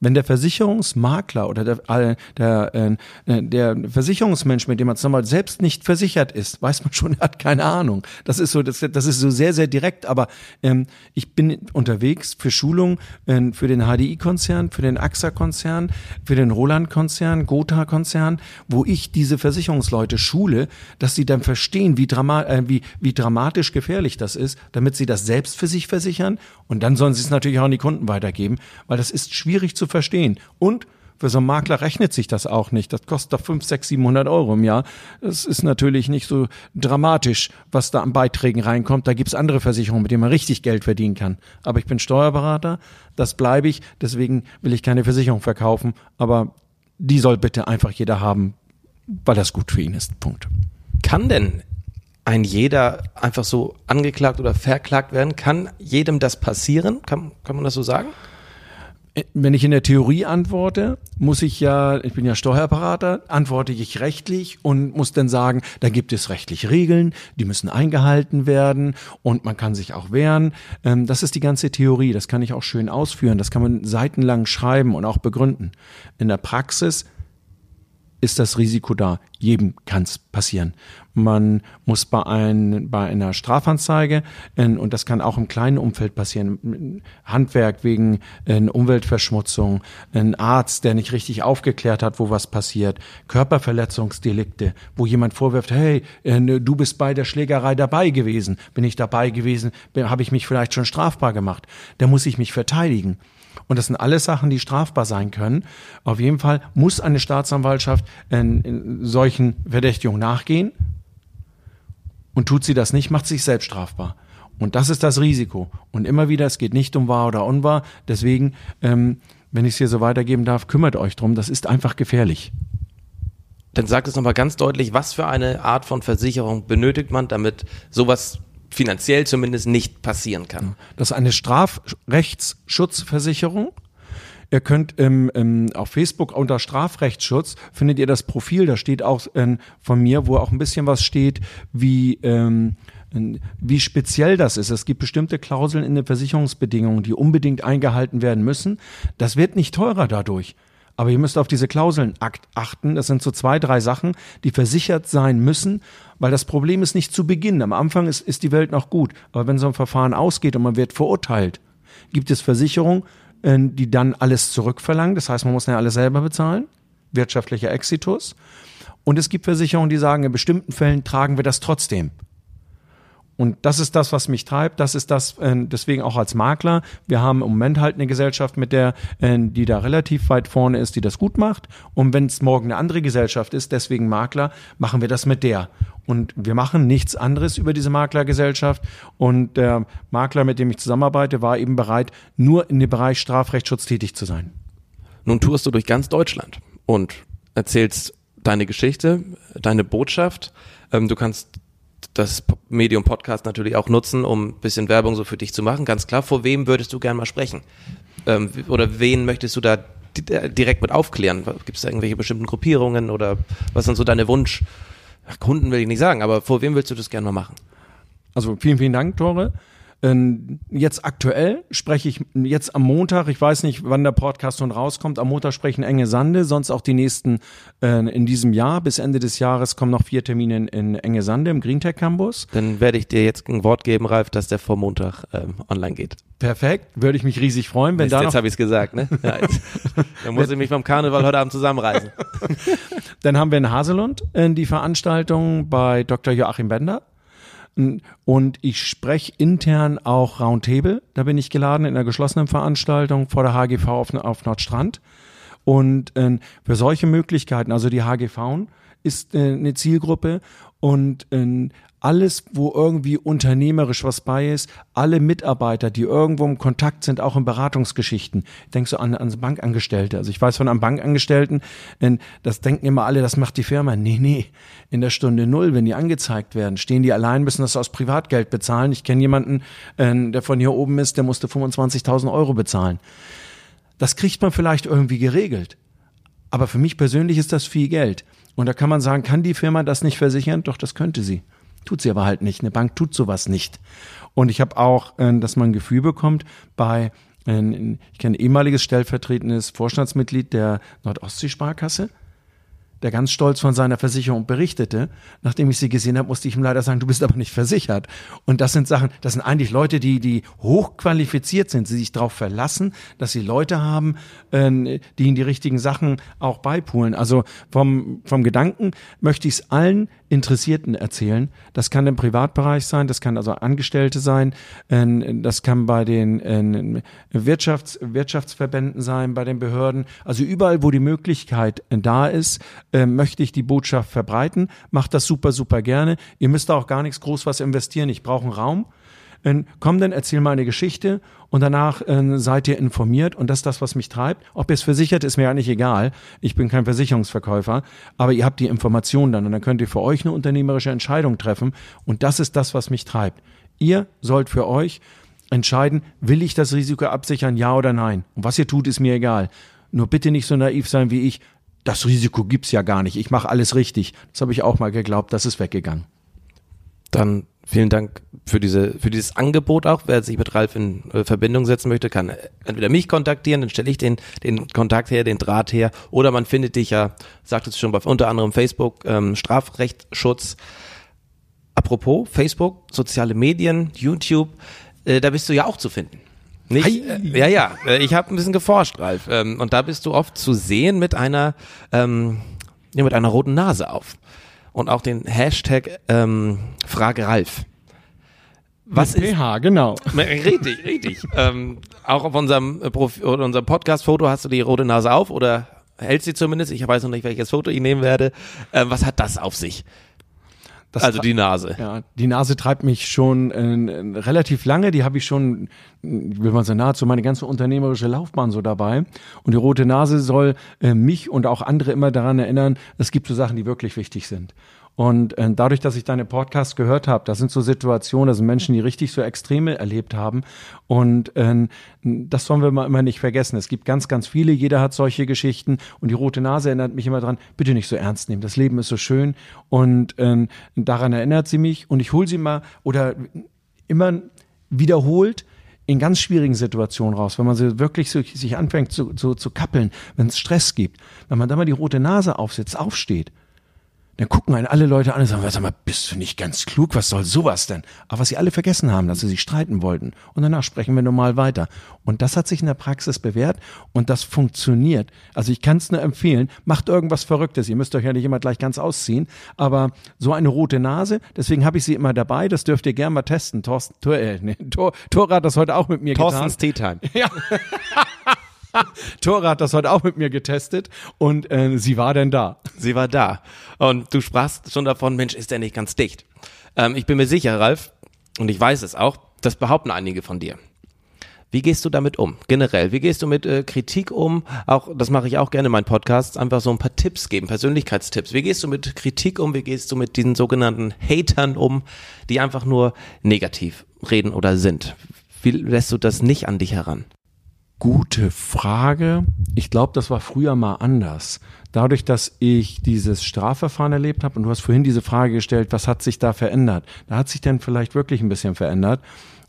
Wenn der Versicherungsmakler oder der, der, äh, der Versicherungsmensch, mit dem man zusammen selbst nicht versichert ist, weiß man schon, er hat keine Ahnung. Das ist so, das, das ist so sehr, sehr direkt. Aber ähm, ich bin unterwegs für Schulungen äh, für den HDI-Konzern, für den AXA-Konzern, für den Roland-Konzern, Gotha-Konzern, wo ich diese Versicherungsleute schule, dass sie dann verstehen, wie, drama äh, wie, wie dramatisch gefährlich das ist, damit sie das selbst für sich versichern. Und dann sollen sie es natürlich auch an die Kunden weitergeben, weil das ist schwierig zu verstehen. Und für so einen Makler rechnet sich das auch nicht. Das kostet doch 5, 6, 700 Euro im Jahr. Das ist natürlich nicht so dramatisch, was da an Beiträgen reinkommt. Da gibt's andere Versicherungen, mit denen man richtig Geld verdienen kann. Aber ich bin Steuerberater, das bleibe ich. Deswegen will ich keine Versicherung verkaufen. Aber die soll bitte einfach jeder haben, weil das gut für ihn ist. Punkt. Kann denn ein jeder einfach so angeklagt oder verklagt werden? Kann jedem das passieren? Kann, kann man das so sagen? wenn ich in der Theorie antworte, muss ich ja, ich bin ja Steuerberater, antworte ich rechtlich und muss dann sagen, da gibt es rechtliche Regeln, die müssen eingehalten werden und man kann sich auch wehren. Ähm, das ist die ganze Theorie, das kann ich auch schön ausführen, das kann man seitenlang schreiben und auch begründen. In der Praxis ist das Risiko da. Jedem kann es passieren. Man muss bei, ein, bei einer Strafanzeige, in, und das kann auch im kleinen Umfeld passieren, Handwerk wegen in Umweltverschmutzung, ein Arzt, der nicht richtig aufgeklärt hat, wo was passiert, Körperverletzungsdelikte, wo jemand vorwirft, hey, du bist bei der Schlägerei dabei gewesen. Bin ich dabei gewesen? Habe ich mich vielleicht schon strafbar gemacht? Da muss ich mich verteidigen. Und das sind alles Sachen, die strafbar sein können. Auf jeden Fall muss eine Staatsanwaltschaft in, in solchen Verdächtigungen nachgehen. Und tut sie das nicht, macht sich selbst strafbar. Und das ist das Risiko. Und immer wieder, es geht nicht um wahr oder unwahr. Deswegen, ähm, wenn ich es hier so weitergeben darf, kümmert euch drum. Das ist einfach gefährlich. Dann sagt es nochmal ganz deutlich, was für eine Art von Versicherung benötigt man, damit sowas finanziell zumindest nicht passieren kann. Das ist eine Strafrechtsschutzversicherung. Ihr könnt im, im, auf Facebook unter Strafrechtsschutz findet ihr das Profil, da steht auch äh, von mir, wo auch ein bisschen was steht, wie, ähm, wie speziell das ist. Es gibt bestimmte Klauseln in den Versicherungsbedingungen, die unbedingt eingehalten werden müssen. Das wird nicht teurer dadurch. Aber ihr müsst auf diese Klauseln achten. Das sind so zwei, drei Sachen, die versichert sein müssen, weil das Problem ist nicht zu Beginn. Am Anfang ist, ist die Welt noch gut. Aber wenn so ein Verfahren ausgeht und man wird verurteilt, gibt es Versicherungen, äh, die dann alles zurückverlangen. Das heißt, man muss ja alles selber bezahlen. Wirtschaftlicher Exitus. Und es gibt Versicherungen, die sagen, in bestimmten Fällen tragen wir das trotzdem. Und das ist das, was mich treibt. Das ist das, äh, deswegen auch als Makler. Wir haben im Moment halt eine Gesellschaft, mit der, äh, die da relativ weit vorne ist, die das gut macht. Und wenn es morgen eine andere Gesellschaft ist, deswegen Makler, machen wir das mit der. Und wir machen nichts anderes über diese Maklergesellschaft. Und der Makler, mit dem ich zusammenarbeite, war eben bereit, nur in dem Bereich Strafrechtsschutz tätig zu sein. Nun tourst du durch ganz Deutschland und erzählst deine Geschichte, deine Botschaft. Ähm, du kannst das Medium Podcast natürlich auch nutzen, um ein bisschen Werbung so für dich zu machen. Ganz klar, vor wem würdest du gerne mal sprechen? Ähm, oder wen möchtest du da direkt mit aufklären? Gibt es da irgendwelche bestimmten Gruppierungen oder was sind so deine Wunsch? Kunden will ich nicht sagen, aber vor wem willst du das gerne mal machen? Also vielen, vielen Dank, Tore. Ähm, jetzt aktuell spreche ich jetzt am Montag, ich weiß nicht, wann der Podcast schon rauskommt, am Montag sprechen Enge Sande, sonst auch die nächsten äh, in diesem Jahr. Bis Ende des Jahres kommen noch vier Termine in, in Enge Sande im Green Tech Campus. Dann werde ich dir jetzt ein Wort geben, Ralf, dass der vor Montag ähm, online geht. Perfekt, würde ich mich riesig freuen, wenn Mist, da Jetzt habe ich es gesagt, ne? Ja, jetzt, dann muss ich mich beim Karneval heute Abend zusammenreißen. Dann haben wir in Haselund äh, die Veranstaltung bei Dr. Joachim Bender. Und ich spreche intern auch Roundtable. Da bin ich geladen in einer geschlossenen Veranstaltung vor der HGV auf, auf Nordstrand. Und äh, für solche Möglichkeiten, also die HGV ist äh, eine Zielgruppe und äh, alles, wo irgendwie unternehmerisch was bei ist, alle Mitarbeiter, die irgendwo im Kontakt sind, auch in Beratungsgeschichten. Denkst du an, an Bankangestellte? Also ich weiß von einem Bankangestellten, das denken immer alle, das macht die Firma. Nee, nee. In der Stunde null, wenn die angezeigt werden, stehen die allein, müssen das aus Privatgeld bezahlen. Ich kenne jemanden, äh, der von hier oben ist, der musste 25.000 Euro bezahlen. Das kriegt man vielleicht irgendwie geregelt. Aber für mich persönlich ist das viel Geld. Und da kann man sagen, kann die Firma das nicht versichern? Doch, das könnte sie. Tut sie aber halt nicht. Eine Bank tut sowas nicht. Und ich habe auch, äh, dass man ein Gefühl bekommt bei, äh, ich kenne ehemaliges stellvertretendes Vorstandsmitglied der Nordostsee-Sparkasse, der ganz stolz von seiner Versicherung berichtete. Nachdem ich sie gesehen habe, musste ich ihm leider sagen, du bist aber nicht versichert. Und das sind Sachen, das sind eigentlich Leute, die, die hochqualifiziert sind, die sich darauf verlassen, dass sie Leute haben, äh, die ihnen die richtigen Sachen auch beipulen. Also vom, vom Gedanken möchte ich es allen Interessierten erzählen. Das kann im Privatbereich sein, das kann also Angestellte sein, äh, das kann bei den äh, Wirtschafts-, Wirtschaftsverbänden sein, bei den Behörden. Also überall, wo die Möglichkeit da ist, äh, möchte ich die Botschaft verbreiten. Macht das super, super gerne. Ihr müsst auch gar nichts groß was investieren. Ich brauche einen Raum. Äh, komm dann, erzähl mal eine Geschichte und danach äh, seid ihr informiert und das ist das, was mich treibt. Ob ihr es versichert, ist mir eigentlich egal. Ich bin kein Versicherungsverkäufer, aber ihr habt die Information dann und dann könnt ihr für euch eine unternehmerische Entscheidung treffen und das ist das, was mich treibt. Ihr sollt für euch entscheiden, will ich das Risiko absichern, ja oder nein. Und was ihr tut, ist mir egal. Nur bitte nicht so naiv sein wie ich, das Risiko gibt's ja gar nicht. Ich mache alles richtig. Das habe ich auch mal geglaubt, das ist weggegangen. Dann vielen Dank für diese für dieses Angebot auch. Wer sich mit Ralf in äh, Verbindung setzen möchte, kann entweder mich kontaktieren, dann stelle ich den den Kontakt her, den Draht her, oder man findet dich ja, sagt es schon bei unter anderem Facebook ähm, Strafrechtsschutz. Apropos Facebook, soziale Medien, YouTube, äh, da bist du ja auch zu finden. Nicht, äh, ja, ja. Äh, ich habe ein bisschen geforscht, Ralf. Ähm, und da bist du oft zu sehen mit einer, ähm, ja, mit einer roten Nase auf. Und auch den Hashtag ähm, Frage Ralf. Was mit ist, PH, genau. Richtig, richtig. ähm, auch auf unserem, äh, unserem Podcast-Foto hast du die rote Nase auf oder hältst sie zumindest. Ich weiß noch nicht, welches Foto ich nehmen werde. Ähm, was hat das auf sich? Das also die Nase. Ja, die Nase treibt mich schon äh, relativ lange. Die habe ich schon, will man sagen, nahezu meine ganze unternehmerische Laufbahn so dabei. Und die rote Nase soll äh, mich und auch andere immer daran erinnern, es gibt so Sachen, die wirklich wichtig sind. Und äh, dadurch, dass ich deine Podcasts gehört habe, das sind so Situationen, das sind Menschen, die richtig so Extreme erlebt haben. Und äh, das sollen wir mal immer nicht vergessen. Es gibt ganz, ganz viele, jeder hat solche Geschichten. Und die rote Nase erinnert mich immer dran, bitte nicht so ernst nehmen. Das Leben ist so schön. Und äh, daran erinnert sie mich. Und ich hole sie mal oder immer wiederholt in ganz schwierigen Situationen raus, wenn man sie wirklich so, sich anfängt zu, zu, zu kappeln, wenn es Stress gibt, wenn man da mal die rote Nase aufsetzt, aufsteht dann gucken einen alle Leute an und sagen, sag mal, bist du nicht ganz klug? Was soll sowas denn? Aber was sie alle vergessen haben, dass sie sich streiten wollten. Und danach sprechen wir normal weiter. Und das hat sich in der Praxis bewährt und das funktioniert. Also ich kann es nur empfehlen, macht irgendwas Verrücktes. Ihr müsst euch ja nicht immer gleich ganz ausziehen, aber so eine rote Nase, deswegen habe ich sie immer dabei. Das dürft ihr gerne mal testen. Thorsten, Tor, äh, nee, Tor, Tor hat das heute auch mit mir Thorstens getan. Thorstens Tea Time. Ja. Tora hat das heute auch mit mir getestet und äh, sie war denn da. Sie war da. Und du sprachst schon davon, Mensch, ist der nicht ganz dicht? Ähm, ich bin mir sicher, Ralf, und ich weiß es auch, das behaupten einige von dir. Wie gehst du damit um? Generell, wie gehst du mit äh, Kritik um? Auch, das mache ich auch gerne in meinen Podcasts, einfach so ein paar Tipps geben, Persönlichkeitstipps. Wie gehst du mit Kritik um? Wie gehst du mit diesen sogenannten Hatern um, die einfach nur negativ reden oder sind? Wie lässt du das nicht an dich heran? Gute Frage. Ich glaube, das war früher mal anders. Dadurch, dass ich dieses Strafverfahren erlebt habe und du hast vorhin diese Frage gestellt, was hat sich da verändert? Da hat sich dann vielleicht wirklich ein bisschen verändert.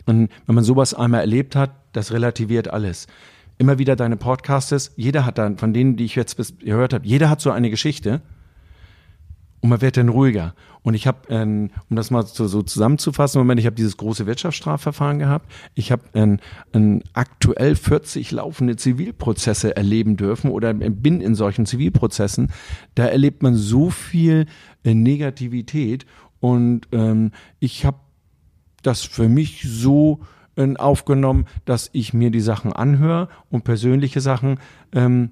Und wenn man sowas einmal erlebt hat, das relativiert alles. Immer wieder deine Podcasts, jeder hat dann, von denen, die ich jetzt gehört habe, jeder hat so eine Geschichte und man wird dann ruhiger. Und ich habe, ähm, um das mal so, so zusammenzufassen, Moment, ich habe dieses große Wirtschaftsstrafverfahren gehabt. Ich habe ähm, ähm, aktuell 40 laufende Zivilprozesse erleben dürfen oder bin in solchen Zivilprozessen. Da erlebt man so viel äh, Negativität und ähm, ich habe das für mich so äh, aufgenommen, dass ich mir die Sachen anhöre und persönliche Sachen ähm,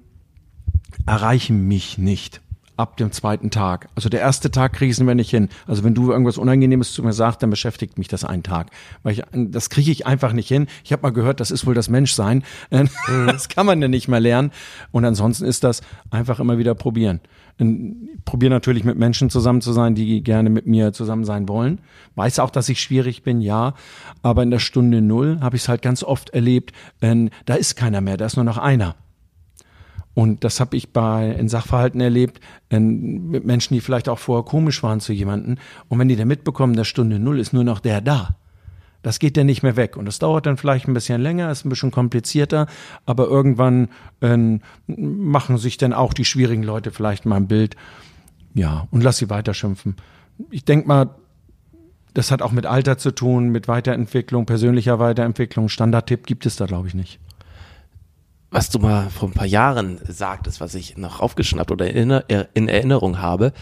erreichen mich nicht ab dem zweiten Tag. Also der erste Tag kriegen wir nicht hin. Also wenn du irgendwas Unangenehmes zu mir sagst, dann beschäftigt mich das einen Tag. Weil ich, das kriege ich einfach nicht hin. Ich habe mal gehört, das ist wohl das Menschsein. Das kann man ja nicht mehr lernen. Und ansonsten ist das einfach immer wieder probieren. Ich probiere natürlich mit Menschen zusammen zu sein, die gerne mit mir zusammen sein wollen. Weiß auch, dass ich schwierig bin, ja. Aber in der Stunde Null habe ich es halt ganz oft erlebt, da ist keiner mehr, da ist nur noch einer. Und das habe ich bei in Sachverhalten erlebt, in, mit Menschen, die vielleicht auch vorher komisch waren zu jemanden. Und wenn die dann mitbekommen, der Stunde Null ist nur noch der da. Das geht dann nicht mehr weg. Und das dauert dann vielleicht ein bisschen länger, ist ein bisschen komplizierter, aber irgendwann äh, machen sich dann auch die schwierigen Leute vielleicht mal ein Bild. Ja, und lass sie weiter schimpfen. Ich denke mal, das hat auch mit Alter zu tun, mit Weiterentwicklung, persönlicher Weiterentwicklung. Standardtipp gibt es da, glaube ich, nicht was du mal vor ein paar Jahren sagtest, was ich noch aufgeschnappt oder in, Erinnerung habe.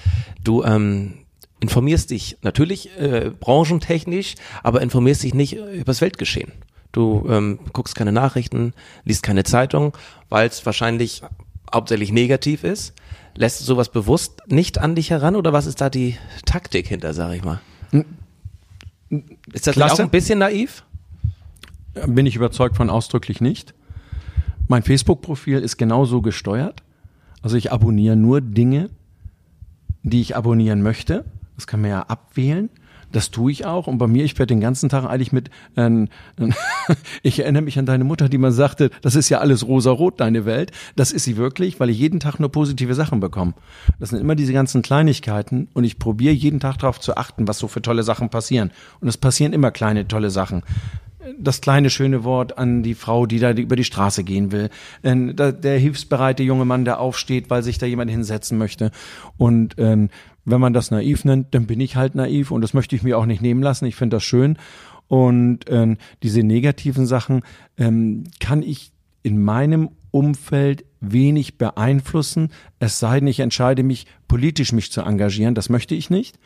Du ähm, informierst dich natürlich äh, branchentechnisch, aber informierst dich nicht über das Weltgeschehen. Du ähm, guckst keine Nachrichten, liest keine Zeitung, weil es wahrscheinlich hauptsächlich negativ ist. Lässt du sowas bewusst nicht an dich heran oder was ist da die Taktik hinter, sag ich mal? Ist das auch ein bisschen naiv? Bin ich überzeugt von ausdrücklich nicht. Mein Facebook-Profil ist genauso gesteuert. Also ich abonniere nur Dinge, die ich abonnieren möchte. Das kann man ja abwählen. Das tue ich auch. Und bei mir, ich werde den ganzen Tag eigentlich mit, ähm, ich erinnere mich an deine Mutter, die mal sagte, das ist ja alles rosa-rot, deine Welt. Das ist sie wirklich, weil ich jeden Tag nur positive Sachen bekomme. Das sind immer diese ganzen Kleinigkeiten und ich probiere jeden Tag darauf zu achten, was so für tolle Sachen passieren. Und es passieren immer kleine, tolle Sachen das kleine schöne Wort an die Frau, die da über die Straße gehen will. Der hilfsbereite junge Mann, der aufsteht, weil sich da jemand hinsetzen möchte. Und ähm, wenn man das naiv nennt, dann bin ich halt naiv und das möchte ich mir auch nicht nehmen lassen. Ich finde das schön. Und ähm, diese negativen Sachen ähm, kann ich in meinem Umfeld wenig beeinflussen, es sei denn, ich entscheide mich, politisch mich zu engagieren. Das möchte ich nicht.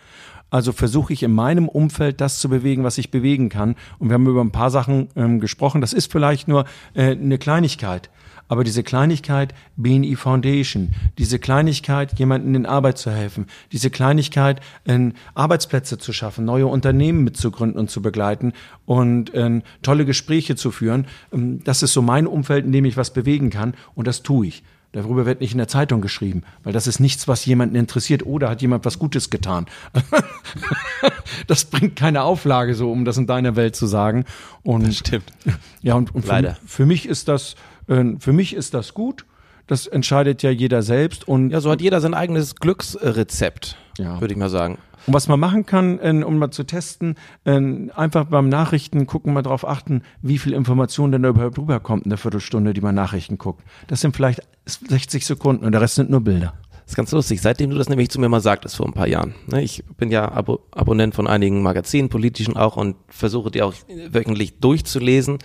Also versuche ich in meinem Umfeld das zu bewegen, was ich bewegen kann. Und wir haben über ein paar Sachen ähm, gesprochen. Das ist vielleicht nur äh, eine Kleinigkeit. Aber diese Kleinigkeit BNI Foundation, diese Kleinigkeit, jemandem in Arbeit zu helfen, diese Kleinigkeit, äh, Arbeitsplätze zu schaffen, neue Unternehmen mitzugründen und zu begleiten und äh, tolle Gespräche zu führen, ähm, das ist so mein Umfeld, in dem ich was bewegen kann und das tue ich. Darüber wird nicht in der Zeitung geschrieben, weil das ist nichts, was jemanden interessiert. Oder hat jemand was Gutes getan? das bringt keine Auflage, so um das in deiner Welt zu sagen. Und das stimmt. Ja, und, und Leider. Für, für mich ist das, äh, für mich ist das gut. Das entscheidet ja jeder selbst. Und ja, so hat jeder sein eigenes Glücksrezept, ja. würde ich mal sagen. Und was man machen kann, um mal zu testen, einfach beim Nachrichten gucken, mal darauf achten, wie viel Information denn da überhaupt rüberkommt in der Viertelstunde, die man Nachrichten guckt. Das sind vielleicht 60 Sekunden und der Rest sind nur Bilder. Das ist ganz lustig, seitdem du das nämlich zu mir mal sagtest vor ein paar Jahren. Ne, ich bin ja Abo Abonnent von einigen Magazinen, politischen auch und versuche die auch wöchentlich durchzulesen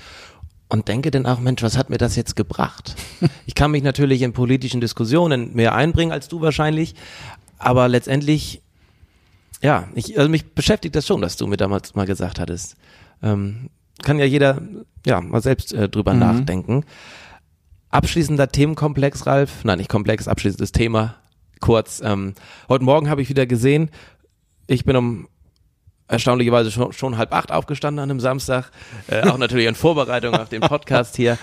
und denke dann auch, Mensch, was hat mir das jetzt gebracht? Ich kann mich natürlich in politischen Diskussionen mehr einbringen als du wahrscheinlich, aber letztendlich ja, ich, also mich beschäftigt das schon, dass du mir damals mal gesagt hattest. Ähm, kann ja jeder ja mal selbst äh, drüber mhm. nachdenken. Abschließender Themenkomplex, Ralf. Nein, nicht komplex, abschließendes Thema. Kurz. Ähm, heute Morgen habe ich wieder gesehen, ich bin um erstaunlicherweise schon, schon halb acht aufgestanden an einem Samstag, äh, auch natürlich in Vorbereitung auf den Podcast hier.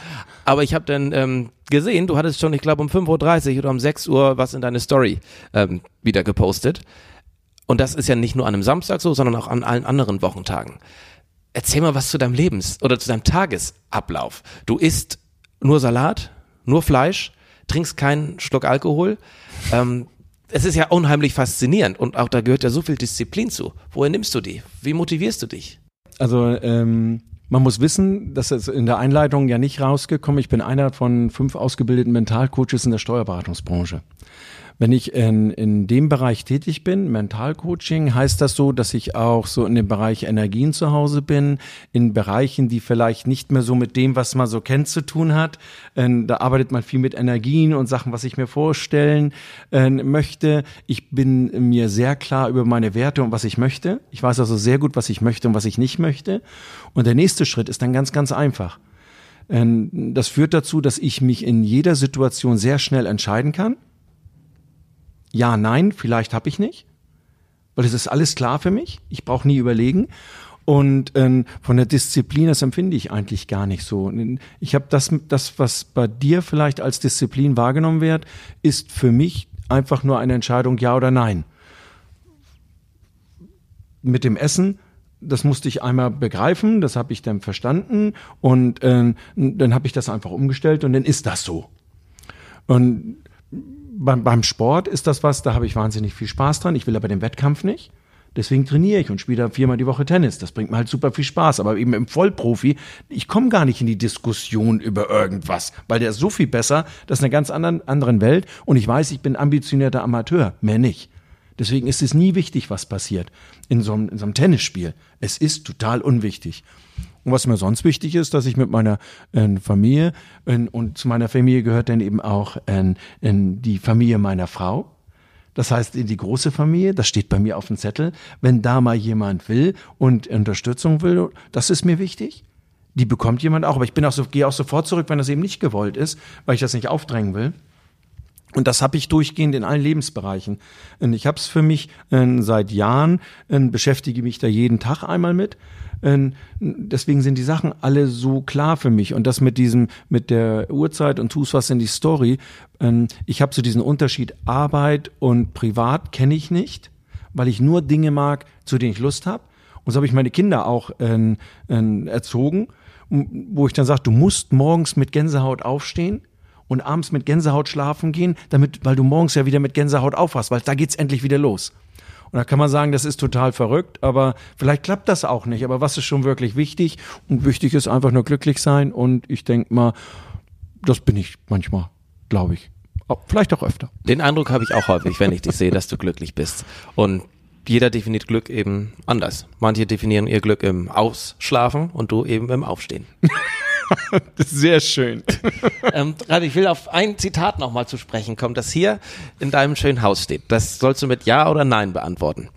Aber ich habe dann ähm, gesehen, du hattest schon, ich glaube um 5.30 Uhr oder um 6 Uhr was in deine Story ähm, wieder gepostet. Und das ist ja nicht nur an einem Samstag so, sondern auch an allen anderen Wochentagen. Erzähl mal was zu deinem Lebens- oder zu deinem Tagesablauf. Du isst nur Salat, nur Fleisch, trinkst keinen Schluck Alkohol. Ähm, es ist ja unheimlich faszinierend und auch da gehört ja so viel Disziplin zu. Woher nimmst du die? Wie motivierst du dich? Also ähm, man muss wissen, dass es in der Einleitung ja nicht rausgekommen. Ich bin einer von fünf ausgebildeten Mentalcoaches in der Steuerberatungsbranche. Wenn ich in, in dem Bereich tätig bin, Mentalcoaching, heißt das so, dass ich auch so in dem Bereich Energien zu Hause bin, in Bereichen, die vielleicht nicht mehr so mit dem, was man so kennt, zu tun hat. Ähm, da arbeitet man viel mit Energien und Sachen, was ich mir vorstellen äh, möchte. Ich bin mir sehr klar über meine Werte und was ich möchte. Ich weiß also sehr gut, was ich möchte und was ich nicht möchte. Und der nächste Schritt ist dann ganz, ganz einfach. Ähm, das führt dazu, dass ich mich in jeder Situation sehr schnell entscheiden kann ja, nein, vielleicht habe ich nicht, weil es ist alles klar für mich. Ich brauche nie überlegen. Und ähm, von der Disziplin, das empfinde ich eigentlich gar nicht so. Ich habe das, das, was bei dir vielleicht als Disziplin wahrgenommen wird, ist für mich einfach nur eine Entscheidung, ja oder nein. Mit dem Essen, das musste ich einmal begreifen, das habe ich dann verstanden und ähm, dann habe ich das einfach umgestellt und dann ist das so. Und beim, beim Sport ist das was, da habe ich wahnsinnig viel Spaß dran. Ich will aber den Wettkampf nicht. Deswegen trainiere ich und spiele viermal die Woche Tennis. Das bringt mir halt super viel Spaß. Aber eben im Vollprofi, ich komme gar nicht in die Diskussion über irgendwas, weil der ist so viel besser. Das ist eine ganz anderen, anderen Welt. Und ich weiß, ich bin ambitionierter Amateur. Mehr nicht. Deswegen ist es nie wichtig, was passiert in so einem, in so einem Tennisspiel. Es ist total unwichtig. Und was mir sonst wichtig ist, dass ich mit meiner äh, Familie äh, und zu meiner Familie gehört dann eben auch äh, die Familie meiner Frau. Das heißt, die große Familie, das steht bei mir auf dem Zettel, wenn da mal jemand will und Unterstützung will, das ist mir wichtig. Die bekommt jemand auch, aber ich bin auch so, gehe auch sofort zurück, wenn das eben nicht gewollt ist, weil ich das nicht aufdrängen will. Und das habe ich durchgehend in allen Lebensbereichen. Und ich habe es für mich äh, seit Jahren, äh, beschäftige mich da jeden Tag einmal mit. Ähm, deswegen sind die Sachen alle so klar für mich. Und das mit diesem, mit der Uhrzeit und tust was in die Story. Ähm, ich habe so diesen Unterschied Arbeit und Privat kenne ich nicht, weil ich nur Dinge mag, zu denen ich Lust habe. Und so habe ich meine Kinder auch äh, äh, erzogen, wo ich dann sage, du musst morgens mit Gänsehaut aufstehen und abends mit Gänsehaut schlafen gehen, damit, weil du morgens ja wieder mit Gänsehaut aufwachst, weil da geht's endlich wieder los. Und da kann man sagen, das ist total verrückt, aber vielleicht klappt das auch nicht. Aber was ist schon wirklich wichtig? Und wichtig ist einfach nur glücklich sein. Und ich denke mal, das bin ich manchmal, glaube ich. Vielleicht auch öfter. Den Eindruck habe ich auch häufig, wenn ich dich sehe, dass du glücklich bist. Und jeder definiert Glück eben anders. Manche definieren ihr Glück im Ausschlafen und du eben im Aufstehen. Sehr schön. ähm, ich will auf ein Zitat nochmal zu sprechen kommen, das hier in deinem schönen Haus steht. Das sollst du mit Ja oder Nein beantworten.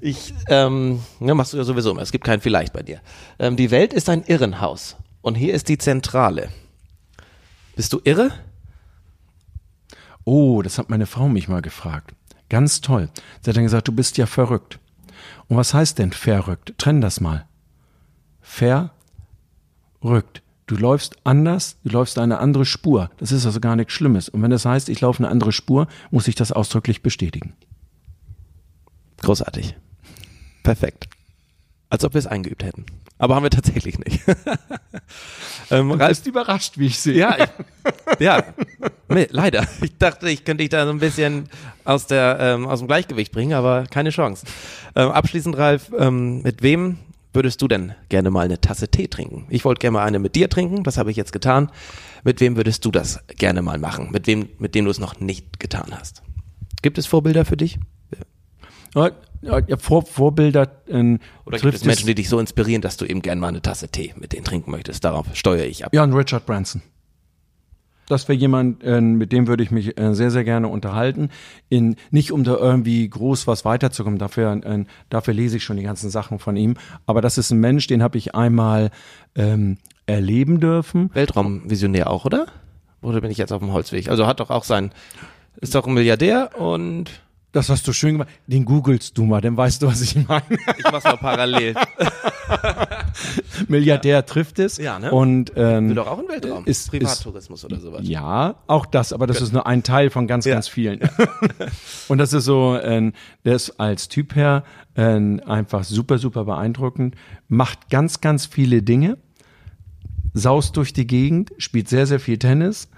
Ich, ähm, ja, machst du ja sowieso immer. Es gibt kein Vielleicht bei dir. Ähm, die Welt ist ein Irrenhaus. Und hier ist die Zentrale. Bist du irre? Oh, das hat meine Frau mich mal gefragt. Ganz toll. Sie hat dann gesagt, du bist ja verrückt. Und was heißt denn verrückt? Trenn das mal. Verrückt. Du läufst anders, du läufst eine andere Spur. Das ist also gar nichts Schlimmes. Und wenn das heißt, ich laufe eine andere Spur, muss ich das ausdrücklich bestätigen. Großartig. Perfekt. Als ob wir es eingeübt hätten. Aber haben wir tatsächlich nicht. ähm, du bist überrascht, wie ich sehe. Ja, ich, ja. Nee, leider. Ich dachte, ich könnte dich da so ein bisschen aus, der, ähm, aus dem Gleichgewicht bringen, aber keine Chance. Ähm, abschließend, Ralf, ähm, mit wem würdest du denn gerne mal eine Tasse Tee trinken? Ich wollte gerne mal eine mit dir trinken, das habe ich jetzt getan. Mit wem würdest du das gerne mal machen? Mit wem, mit dem du es noch nicht getan hast? Gibt es Vorbilder für dich? Ja, ja, Vor, Vorbilder. Äh, Oder gibt es Menschen, die dich so inspirieren, dass du eben gerne mal eine Tasse Tee mit denen trinken möchtest? Darauf steuere ich ab. Ja, und Richard Branson. Das wäre jemand, äh, mit dem würde ich mich äh, sehr, sehr gerne unterhalten. In, nicht um da irgendwie groß was weiterzukommen, dafür, äh, dafür lese ich schon die ganzen Sachen von ihm. Aber das ist ein Mensch, den habe ich einmal ähm, erleben dürfen. Weltraumvisionär auch, oder? Oder bin ich jetzt auf dem Holzweg? Also hat doch auch sein, ist doch ein Milliardär und das hast du schön gemacht. Den googelst du mal, dann weißt du, was ich meine. Ich mach's mal parallel. Milliardär trifft es. Ja, ne? Und ähm, Will doch auch im Weltraum. Ist, Privattourismus ist, oder sowas. Ja, auch das, aber das Gut. ist nur ein Teil von ganz, ja. ganz vielen. und das ist so, äh, der ist als Typ her äh, einfach super, super beeindruckend, macht ganz, ganz viele Dinge, saust durch die Gegend, spielt sehr, sehr viel Tennis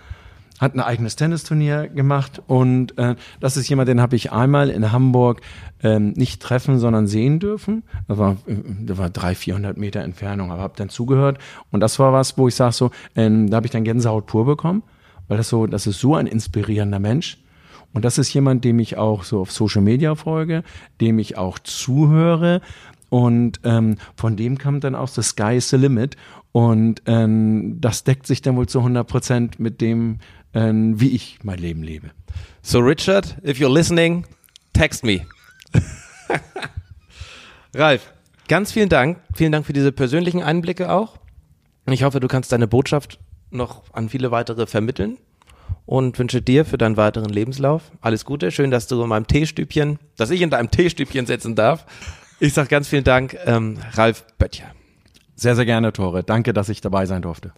hat ein eigenes Tennisturnier gemacht und äh, das ist jemand, den habe ich einmal in Hamburg ähm, nicht treffen, sondern sehen dürfen. Das war, das war drei, vierhundert Meter Entfernung, aber habe dann zugehört und das war was, wo ich sage so, ähm, da habe ich dann Gänsehaut pur bekommen, weil das so, das ist so ein inspirierender Mensch. Und das ist jemand, dem ich auch so auf Social Media folge, dem ich auch zuhöre. Und ähm, von dem kam dann auch The Sky is the Limit. Und ähm, das deckt sich dann wohl zu 100 Prozent mit dem, äh, wie ich mein Leben lebe. So Richard, if you're listening, text me. Ralf, ganz vielen Dank. Vielen Dank für diese persönlichen Einblicke auch. Ich hoffe, du kannst deine Botschaft noch an viele weitere vermitteln und wünsche dir für deinen weiteren Lebenslauf alles Gute. Schön, dass du in meinem Teestübchen, dass ich in deinem Teestübchen sitzen darf. Ich sage ganz vielen Dank, ähm, Ralf Böttcher. Sehr, sehr gerne, Tore. Danke, dass ich dabei sein durfte.